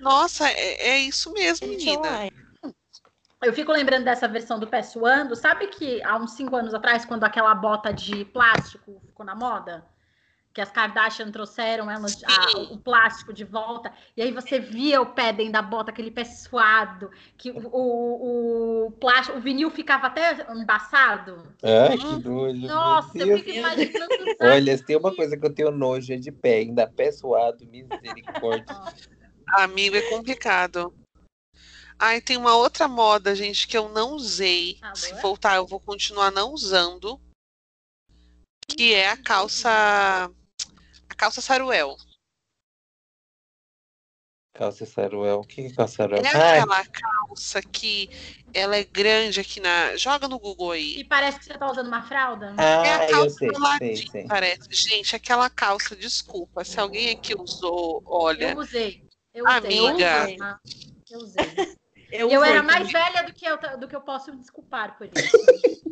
Speaker 2: nossa, é, é isso mesmo, menina.
Speaker 3: Eu fico lembrando dessa versão do pé suando. Sabe que há uns cinco anos atrás, quando aquela bota de plástico ficou na moda? Que as Kardashian trouxeram elas, a- o plástico de volta. E aí você via o pé dentro da bota, aquele pé suado. Que o, o, o plástico, o vinil ficava até embaçado.
Speaker 4: Ai, que nojo. meu
Speaker 3: Nossa, eu fico imaginando.
Speaker 4: Olha, se tem uma coisa que eu tenho nojo é de pé, ainda pé suado, misericórdia.
Speaker 2: Amigo, é complicado. Ai, tem uma outra moda, gente, que eu não usei.
Speaker 3: Alô,
Speaker 2: Se voltar, eu vou continuar não usando. Que é a calça. Calça saruel.
Speaker 4: Calça saruel. O que é calça saruel?
Speaker 2: É
Speaker 4: Ai,
Speaker 2: aquela calça que ela é grande aqui na. Joga no Google aí.
Speaker 3: E parece que você tá usando uma fralda.
Speaker 2: É
Speaker 4: ah,
Speaker 2: a
Speaker 4: eu
Speaker 2: calça
Speaker 4: sei,
Speaker 2: do ladinho,
Speaker 4: sei, sei.
Speaker 2: parece. Gente, aquela calça, desculpa. Se alguém aqui usou, olha.
Speaker 3: Eu usei. Eu usei.
Speaker 2: Amiga.
Speaker 3: Eu usei. Ah, Eu usei.
Speaker 5: Eu,
Speaker 3: Eu era mais
Speaker 5: também.
Speaker 3: velha do que eu, do que eu posso me desculpar por isso.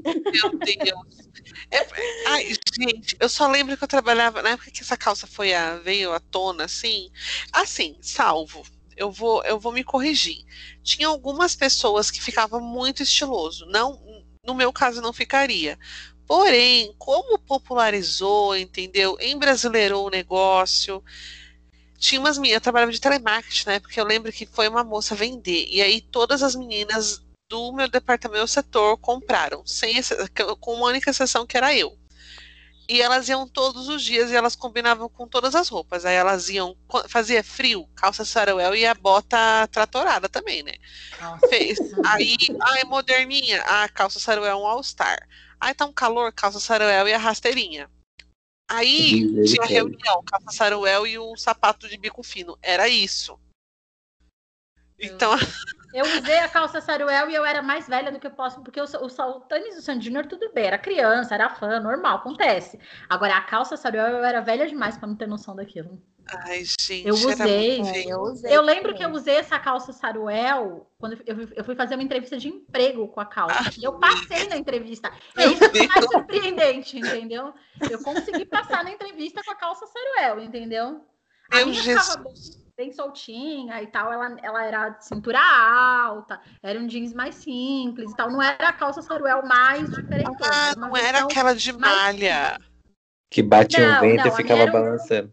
Speaker 2: Meu Deus. É- ai, gente, eu só lembro que eu trabalhava na época que essa calça foi a, veio à tona, assim. Assim, salvo. Eu vou, eu vou me corrigir. Tinha algumas pessoas que ficava muito estiloso. Não, no meu caso não ficaria. Porém, como popularizou, entendeu? Embrasileirou o negócio. Tinha umas meninas, eu trabalhava de telemarketing, né? Porque eu lembro que foi uma moça vender. E aí todas as meninas do meu departamento, meu setor, compraram, sem com uma única exceção que era eu. E elas iam todos os dias e elas combinavam com todas as roupas. Aí elas iam, fazia frio, calça saruel e a bota tratorada também, né?
Speaker 3: Nossa.
Speaker 2: Fez. Aí, ai, moderninha, a calça saruel um all-star. Aí tá um calor, calça saruel e a rasteirinha. Aí tinha
Speaker 4: Misericórdia.
Speaker 2: reunião, calça saruel e um sapato de bico fino. Era isso. Então,
Speaker 3: Eu usei a calça Saruel e eu era mais velha do que eu posso, porque o, o, o tênis do Sandy Júnior, tudo bem, era criança, era fã, normal, acontece. Agora, a calça Saruel, eu era velha demais para não ter noção daquilo.
Speaker 2: Ai, gente.
Speaker 3: Eu usei.
Speaker 5: É, eu usei
Speaker 3: Eu lembro
Speaker 5: também.
Speaker 3: que eu usei essa calça Saruel quando eu, eu fui fazer uma entrevista de emprego com a calça.
Speaker 2: Ah,
Speaker 3: e eu passei na entrevista. É isso que é mais surpreendente, entendeu? Eu consegui passar na entrevista com a calça Saruel, entendeu? A
Speaker 2: Meu
Speaker 3: minha
Speaker 2: Jesus.
Speaker 3: ficava bem, bem soltinha e tal. Ela, ela era de cintura alta, era um jeans mais simples e tal. Não era a calça Saruel mais diferente.
Speaker 2: Ah, não era aquela de malha.
Speaker 4: Que batia o vento
Speaker 3: não,
Speaker 4: e ficava
Speaker 3: era um-
Speaker 4: balançando.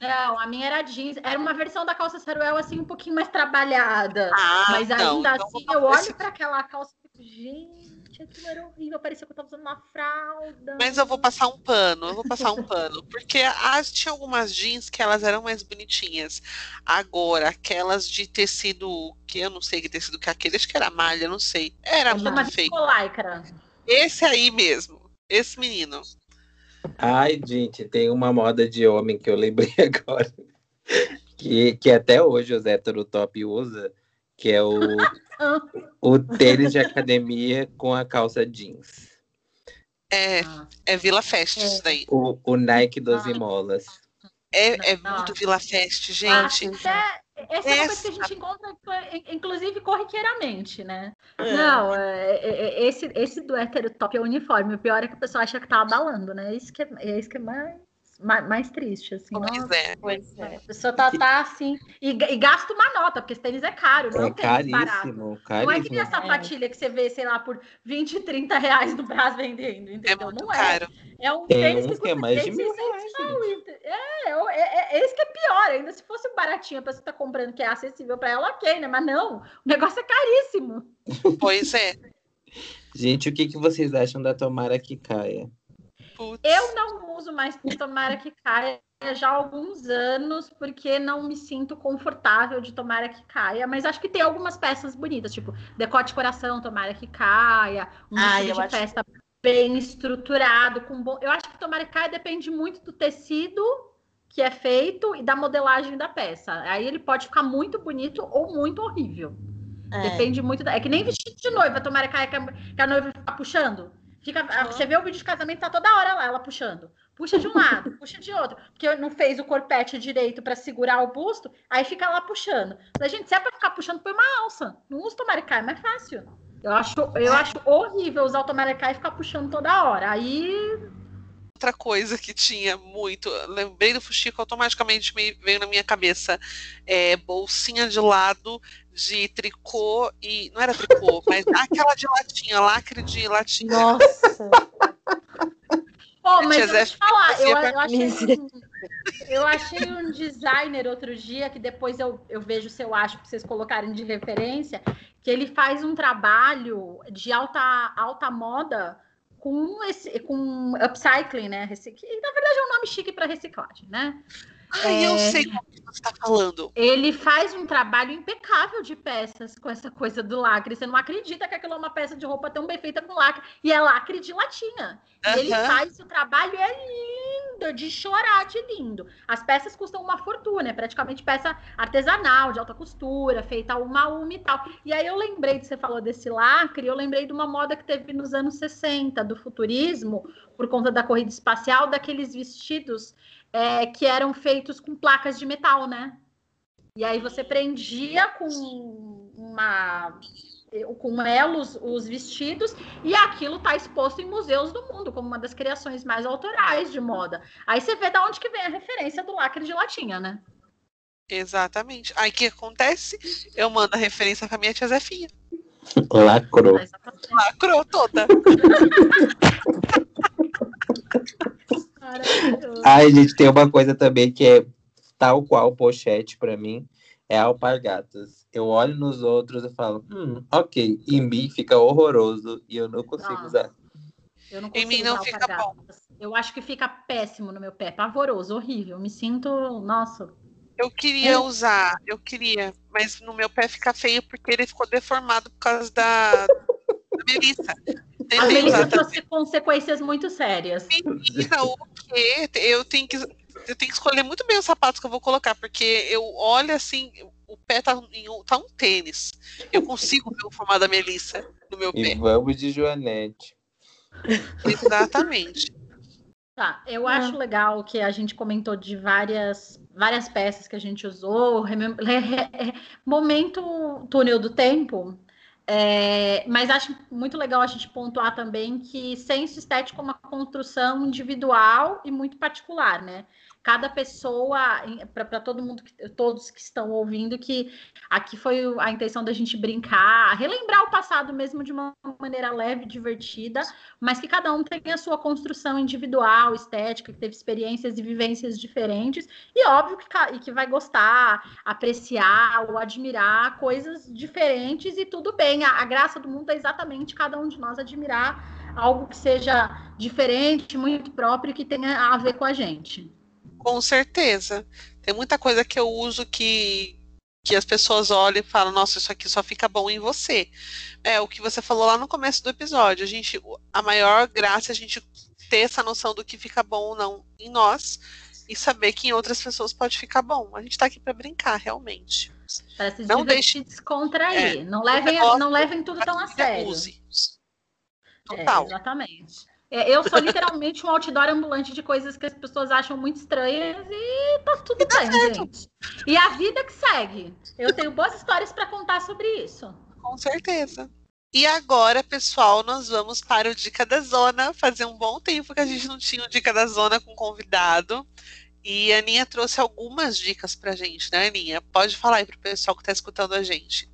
Speaker 3: Não, a minha era jeans. Era uma versão da calça Saruel assim, um pouquinho mais trabalhada.
Speaker 2: Ah,
Speaker 3: Mas
Speaker 2: não,
Speaker 3: ainda
Speaker 2: então
Speaker 3: assim, eu olho para aquela calça e fico, gente, aquilo era horrível. Parecia que eu tava usando uma fralda.
Speaker 2: Mas eu vou passar um pano, eu vou passar um pano. Porque as, tinha algumas jeans que elas eram mais bonitinhas. Agora, aquelas de tecido, que eu não sei que tecido que é aquele, acho que era malha, não sei. Era
Speaker 3: Chama
Speaker 2: muito feio. Esse aí mesmo, esse menino.
Speaker 4: Ai, gente, tem uma moda de homem que eu lembrei agora. Que, que até hoje os hétero top usa, que é o, o tênis de academia com a calça jeans.
Speaker 2: É,
Speaker 3: Ah,
Speaker 2: é Vila Fest
Speaker 3: É.
Speaker 2: isso daí.
Speaker 4: O, o Nike 12
Speaker 3: Ah.
Speaker 4: molas.
Speaker 2: É, é muito Vila Fest, gente.
Speaker 3: Acho que é- essa é uma coisa que a gente encontra, in- inclusive, corriqueiramente, né?
Speaker 5: É.
Speaker 3: Não, é- é- é- esse, esse do hétero top é o uniforme. O pior é que a pessoa acha que tá abalando, né? Isso que é, é isso que é mais, mais, mais triste, assim.
Speaker 2: Pois
Speaker 3: nossa.
Speaker 2: é.
Speaker 5: Pois é.
Speaker 3: A pessoa tá, tá assim. E, e gasta uma nota, porque esse tênis é caro, não é
Speaker 4: É
Speaker 3: um tênis barato.
Speaker 4: caríssimo,
Speaker 3: Não é que
Speaker 4: caríssimo.
Speaker 3: nem a sapatilha que você vê, sei lá, por 20, 30 reais no Brás vendendo,
Speaker 2: É
Speaker 3: entendeu?
Speaker 2: muito
Speaker 3: não é.
Speaker 2: caro.
Speaker 3: É um
Speaker 4: Tem
Speaker 3: tênis
Speaker 4: uns
Speaker 3: que
Speaker 4: que é
Speaker 3: custa
Speaker 4: mais de
Speaker 3: 3,
Speaker 4: mil
Speaker 3: 600
Speaker 4: reais.
Speaker 3: É, é, é, é esse que é pior ainda. Se fosse baratinho, a pessoa tá comprando que é acessível para ela, ok, né? Mas não, o negócio é caríssimo.
Speaker 2: Pois é.
Speaker 4: Gente, o que, que vocês acham da tomara que caia?
Speaker 2: Putz.
Speaker 3: Eu não uso mais tomara que caia já há alguns anos, porque não me sinto confortável de tomara que caia, mas acho que tem algumas peças bonitas, tipo decote coração, tomara que caia, um
Speaker 5: Ah,
Speaker 3: de
Speaker 5: acho-
Speaker 3: festa bem estruturado, com bom. Eu acho que tomara que caia depende muito do tecido que é feito e da modelagem da peça. Aí ele pode ficar muito bonito ou muito horrível.
Speaker 5: É.
Speaker 3: Depende muito. Da... É que nem vestido de noiva, tomara que a, que a- que a noiva fica puxando. Fica, a- Você vê o vídeo de casamento, tá toda hora lá, ela puxando. Puxa de um lado, puxa de outro. Porque não fez o corpete direito para segurar o busto, aí fica lá puxando. Mas, gente, se é pra ficar puxando, põe uma alça. Não usa que caia, é mais fácil. Eu acho, eu acho horrível usar o tomara que caia e ficar puxando toda hora. Aí.
Speaker 2: Outra coisa que tinha muito, lembrei do fuxico, automaticamente me veio na minha cabeça é, bolsinha de lado de tricô e não era tricô, mas aquela de latinha, lacre de latinha.
Speaker 5: Nossa.
Speaker 3: Pô, mas eu vou te falar, eu, eu, achei um, eu achei um designer outro dia, que depois eu, eu vejo se eu acho pra vocês colocarem de referência, que ele faz um trabalho de alta, alta moda com esse com upcycling, né? Recic... Na verdade, é um nome chique para reciclagem, né?
Speaker 2: Ai, eu
Speaker 3: É.
Speaker 2: sei o que você está falando.
Speaker 3: Ele faz um trabalho impecável de peças com essa coisa do lacre. Você não acredita que aquilo é uma peça de roupa tão bem feita com lacre. E é lacre de latinha. E ele faz, o trabalho é lindo, de chorar de lindo. As peças custam uma fortuna, é praticamente peça artesanal, de alta costura, feita uma uma e tal. E aí eu lembrei, de você falou desse lacre, eu lembrei de uma moda que teve nos anos 60, do futurismo, por conta da corrida espacial, daqueles vestidos é, que eram feitos com placas de metal, né? E aí você prendia com uma com elos os vestidos e aquilo tá exposto em museus do mundo como uma das criações mais autorais de moda. Aí você vê da onde que vem a referência do lacre de latinha, né?
Speaker 2: Exatamente. Aí o que acontece? Eu mando a referência pra minha tia Zefinha.
Speaker 4: Lacrou.
Speaker 2: Lacrou toda.
Speaker 3: Maravilhoso.
Speaker 4: Ai, gente, tem uma coisa também que é tal qual pochete pra mim, é alpargatas. Eu olho nos outros e falo, hum, ok. Em mim fica horroroso e eu não consigo
Speaker 3: Nossa.
Speaker 4: usar.
Speaker 3: Eu não
Speaker 2: Em
Speaker 3: consigo
Speaker 2: mim não
Speaker 3: usar
Speaker 2: fica
Speaker 3: alpargatas. Eu acho que fica péssimo no meu pé, pavoroso, horrível. Me sinto, nossa,
Speaker 2: Eu queria usar, eu queria, mas no meu pé fica feio porque ele ficou deformado por causa da, da Melissa.
Speaker 3: Melissa
Speaker 2: usar
Speaker 3: trouxe consequências muito sérias.
Speaker 2: Menina, o quê? Eu tenho que eu tenho que escolher muito bem os sapatos que eu vou colocar, porque eu olho assim, o pé tá, em um, tá um tênis. Eu consigo ver o formato da Melissa no meu
Speaker 4: E
Speaker 2: pé.
Speaker 4: vamos de Joanete.
Speaker 2: Exatamente.
Speaker 3: Tá, eu acho legal que a gente comentou de várias, várias peças que a gente usou, momento túnel do tempo, é, mas acho muito legal a gente pontuar também que senso estético é uma construção individual e muito particular, né? Cada pessoa, para todo mundo, todos que estão ouvindo, que aqui foi a intenção da gente brincar, relembrar o passado mesmo de uma maneira leve, divertida, mas que cada um tem a sua construção individual, estética, que teve experiências e vivências diferentes, e óbvio que, que vai gostar, apreciar ou admirar coisas diferentes, e tudo bem. A, a graça do mundo é exatamente cada um de nós admirar algo que seja diferente, muito próprio, que tenha a ver com a gente.
Speaker 2: Com certeza. Tem muita coisa que eu uso que, que as pessoas olham e falam, nossa, isso aqui só fica bom em você. É o que você falou lá no começo do episódio. A gente, a maior graça é a gente ter essa noção do que fica bom ou não em nós e saber que em outras pessoas pode ficar bom. A gente tá aqui para brincar, realmente.
Speaker 3: Para se
Speaker 2: Não
Speaker 3: divertir, descontrair. não, levem, não levem tudo tão a sério.
Speaker 2: Use.
Speaker 3: É,
Speaker 2: Total.
Speaker 3: exatamente. É, eu sou literalmente um outdoor ambulante de coisas que as pessoas acham muito estranhas e tá tudo bem, gente. E a vida que segue. Eu tenho boas histórias para contar sobre isso.
Speaker 2: Com certeza. E agora, pessoal, nós vamos para o Dica da Zona. Fazia um bom tempo que a gente não tinha o Dica da Zona com convidado. E a Aninha trouxe algumas dicas pra gente, né, Aninha? Pode falar aí pro pessoal que tá escutando a gente.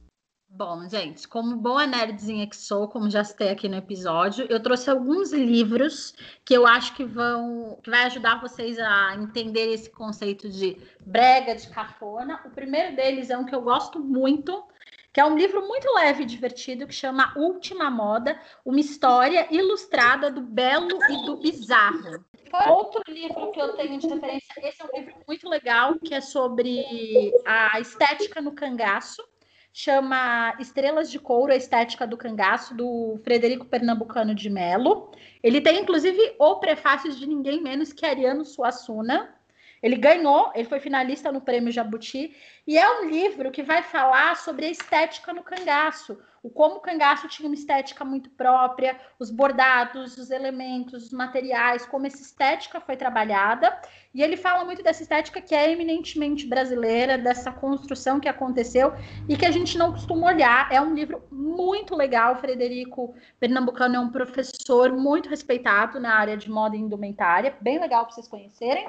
Speaker 3: Bom, gente, como boa nerdzinha que sou, como já citei aqui no episódio, eu trouxe alguns livros que eu acho que vão, que vai ajudar vocês a entender esse conceito de brega, de cafona. O primeiro deles é um que eu gosto muito, que é um livro muito leve e divertido que chama Última Moda, uma história ilustrada do belo e do bizarro. Outro livro que eu tenho de referência, esse é um livro muito legal, que é sobre a estética no cangaço chama Estrelas de Couro, a Estética do Cangaço, do Frederico Pernambucano de Melo. Ele tem, inclusive, o prefácio de ninguém menos que Ariano Suassuna. Ele ganhou, ele foi finalista no Prêmio Jabuti, e é um livro que vai falar sobre a estética no cangaço, o como o cangaço tinha uma estética muito própria, os bordados, os elementos, os materiais, como essa estética foi trabalhada. E ele fala muito dessa estética que é eminentemente brasileira, dessa construção que aconteceu e que a gente não costuma olhar. É um livro muito legal. O Frederico Pernambucano é um professor muito respeitado na área de moda e indumentária, bem legal para vocês conhecerem.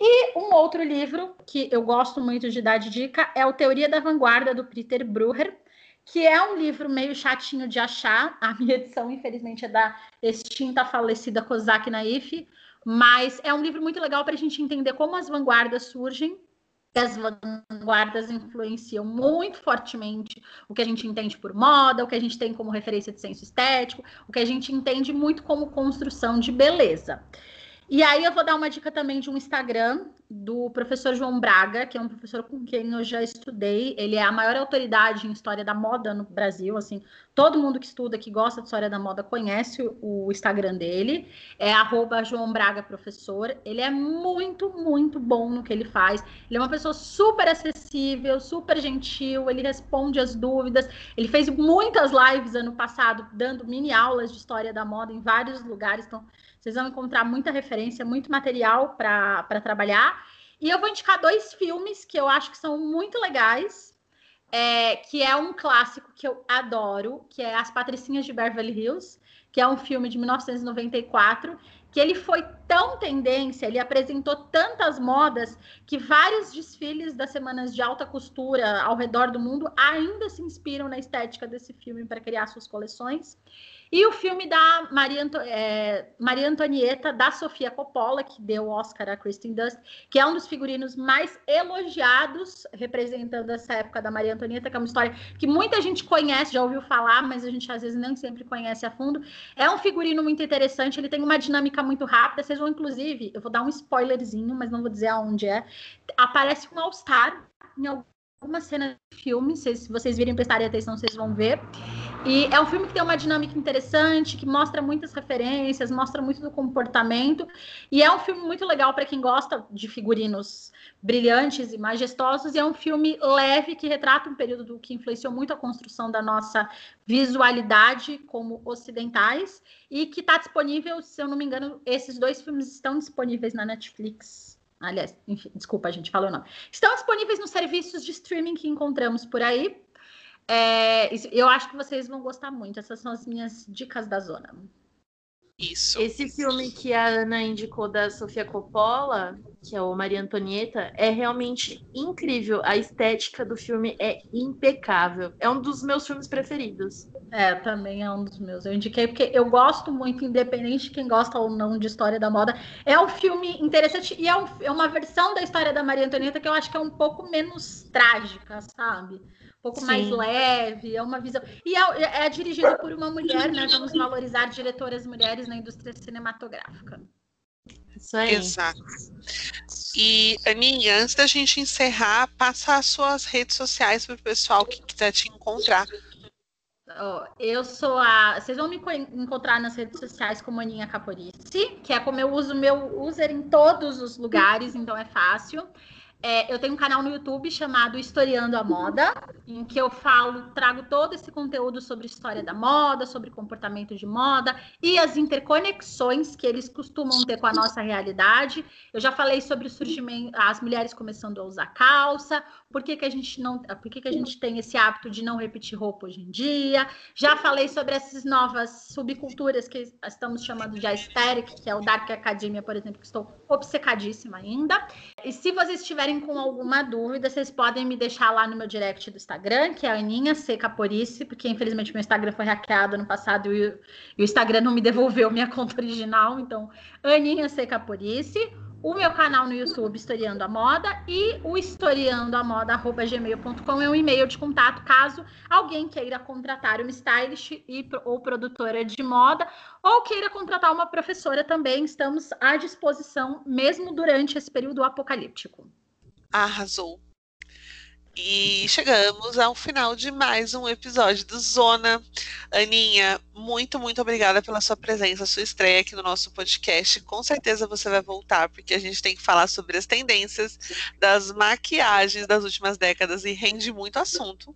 Speaker 3: E um outro livro que eu gosto muito de dar de dica é o Teoria da Vanguarda, do Peter Bruher, que é um livro meio chatinho de achar. A minha edição, infelizmente, é da extinta falecida Kozak Naif, mas é um livro muito legal para a gente entender como as vanguardas surgem. As vanguardas influenciam muito fortemente o que a gente entende por moda, o que a gente tem como referência de senso estético, o que a gente entende muito como construção de beleza. E aí eu vou dar uma dica também de um Instagram do professor João Braga, que é um professor com quem eu já estudei. Ele é a maior autoridade em história da moda no Brasil, assim, todo mundo que estuda, que gosta de história da moda conhece o Instagram dele. É arroba João Braga Professor. Ele é muito, muito bom no que ele faz. Ele é uma pessoa super acessível, super gentil, ele responde as dúvidas. Ele fez muitas lives ano passado, dando mini aulas de história da moda em vários lugares. Então, vocês vão encontrar muita referência, muito material para trabalhar. E eu vou indicar dois filmes que eu acho que são muito legais, é, que é um clássico que eu adoro, que é As Patricinhas de Beverly Hills, que é um filme de 1994, que ele foi tão tendência, ele apresentou tantas modas, que vários desfiles das semanas de alta costura ao redor do mundo ainda se inspiram na estética desse filme para criar suas coleções. E o filme da Maria, Anto é, Maria, Antonieta, da Sofia Coppola, que deu o Oscar a Kristen Dust, que é um dos figurinos mais elogiados, representando essa época da Maria Antonieta, que é uma história que muita gente conhece, já ouviu falar, mas a gente às vezes nem sempre conhece a fundo. É um figurino muito interessante, ele tem uma dinâmica muito rápida. Vocês vão, inclusive, eu vou dar um spoilerzinho, mas não vou dizer aonde é. Aparece um All-Star em alguma cena de filme, se vocês virem prestarem atenção, vocês vão ver. E é um filme que tem uma dinâmica interessante, que mostra muitas referências, mostra muito do comportamento. E é um filme muito legal para quem gosta de figurinos brilhantes e majestosos. E é um filme leve que retrata um período que influenciou muito a construção da nossa visualidade como ocidentais e que está disponível, se eu não me engano, esses dois filmes estão disponíveis na Netflix. Aliás, enfim, desculpa, a gente falou o nome. Estão disponíveis nos serviços de streaming que encontramos por aí. É, eu acho que vocês vão gostar muito. Essas são as minhas dicas da zona.
Speaker 2: Isso.
Speaker 5: Esse filme que a Ana indicou da Sofia Coppola, que é o Maria Antonieta, é realmente incrível. A estética do filme é impecável. É um dos meus filmes preferidos.
Speaker 3: É, também é um dos meus. Eu indiquei porque eu gosto muito, independente de quem gosta ou não de história da moda. É um filme interessante e é, um, é uma versão da história da Maria Antonieta que eu acho que é um pouco menos trágica, sabe? Um pouco Sim. mais leve, é uma visão. E é, é dirigido por uma mulher, né? Vamos valorizar diretoras mulheres na indústria cinematográfica.
Speaker 2: Isso aí. Exato. E, Aninha, antes da gente encerrar, passa as suas redes sociais para o pessoal que quiser te encontrar.
Speaker 3: eu sou a. Vocês vão me encontrar nas redes sociais como Aninha Caporice, que é como eu uso meu user em todos os lugares, então é fácil. É, eu tenho um canal no YouTube chamado Historiando a Moda, em que eu falo, trago todo esse conteúdo sobre história da moda, sobre comportamento de moda e as interconexões que eles costumam ter com a nossa realidade. Eu já falei sobre o surgimento, as mulheres começando a usar calça, por que, que a gente não, por que, que a gente tem esse hábito de não repetir roupa hoje em dia. Já falei sobre essas novas subculturas que estamos chamando de aesthetic, que é o Dark Academia, por exemplo, que estou obcecadíssima ainda. E se vocês estiverem tiverem com alguma dúvida, vocês podem me deixar lá no meu direct do Instagram, que é Aninha C. Caporice, porque infelizmente meu Instagram foi hackeado no passado e, e o Instagram não me devolveu minha conta original. Então, Aninha C. Caporice o meu canal no YouTube Historiando a Moda e o historiandoamoda@gmail.com é um e-mail de contato caso alguém queira contratar uma stylist e, ou produtora de moda ou queira contratar uma professora também, estamos à disposição mesmo durante esse período apocalíptico
Speaker 2: arrasou. E chegamos ao final de mais um episódio do Zona. Aninha, muito, muito obrigada pela sua presença, sua estreia aqui no nosso podcast. Com certeza você vai voltar, porque a gente tem que falar sobre as tendências das maquiagens das últimas décadas e rende muito assunto.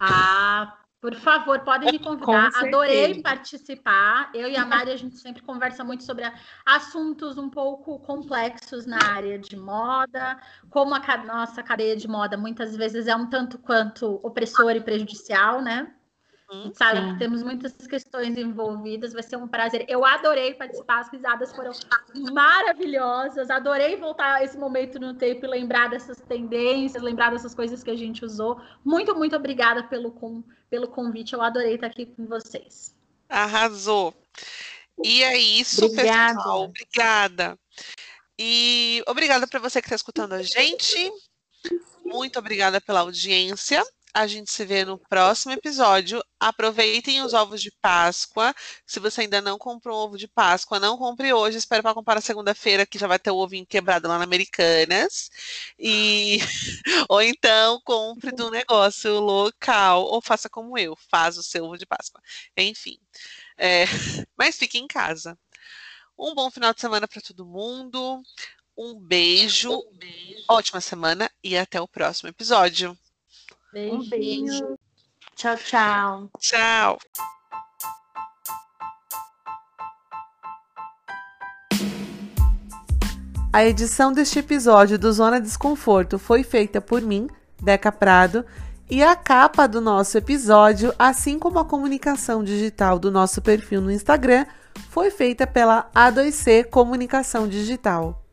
Speaker 3: Ah, por favor, podem me convidar. Adorei participar. Eu e a Mari, a gente sempre conversa muito sobre assuntos um pouco complexos na área de moda, como a nossa cadeia de moda muitas vezes é um tanto quanto opressora e prejudicial, né? Uhum. Sabe Sim. que temos muitas questões envolvidas, vai ser um prazer. Eu adorei participar, as risadas foram maravilhosas. Adorei voltar a esse momento no tempo e lembrar dessas tendências, lembrar dessas coisas que a gente usou. Muito, muito obrigada pelo, com, pelo convite. Eu adorei estar aqui com vocês.
Speaker 2: Arrasou. E é isso, Obrigada. pessoal. Obrigada. E obrigada para você que está escutando a gente. Muito obrigada pela audiência. A gente se vê no próximo episódio. Aproveitem os ovos de Páscoa. Se você ainda não comprou ovo de Páscoa, não compre hoje. Espere para comprar na segunda-feira, que já vai ter o ovinho quebrado lá na Americanas. E ou então compre do negócio local ou faça como eu, faz o seu ovo de Páscoa. Enfim, é... mas fique em casa. Um bom final de semana para todo mundo. Um beijo, ótima semana e até o próximo episódio.
Speaker 5: Beijinho. Um beijo. Tchau, tchau.
Speaker 2: Tchau.
Speaker 1: A edição deste episódio do Zona Desconforto foi feita por mim, Deca Prado, e a capa do nosso episódio, assim como a comunicação digital do nosso perfil no Instagram, foi feita pela A2C Comunicação Digital.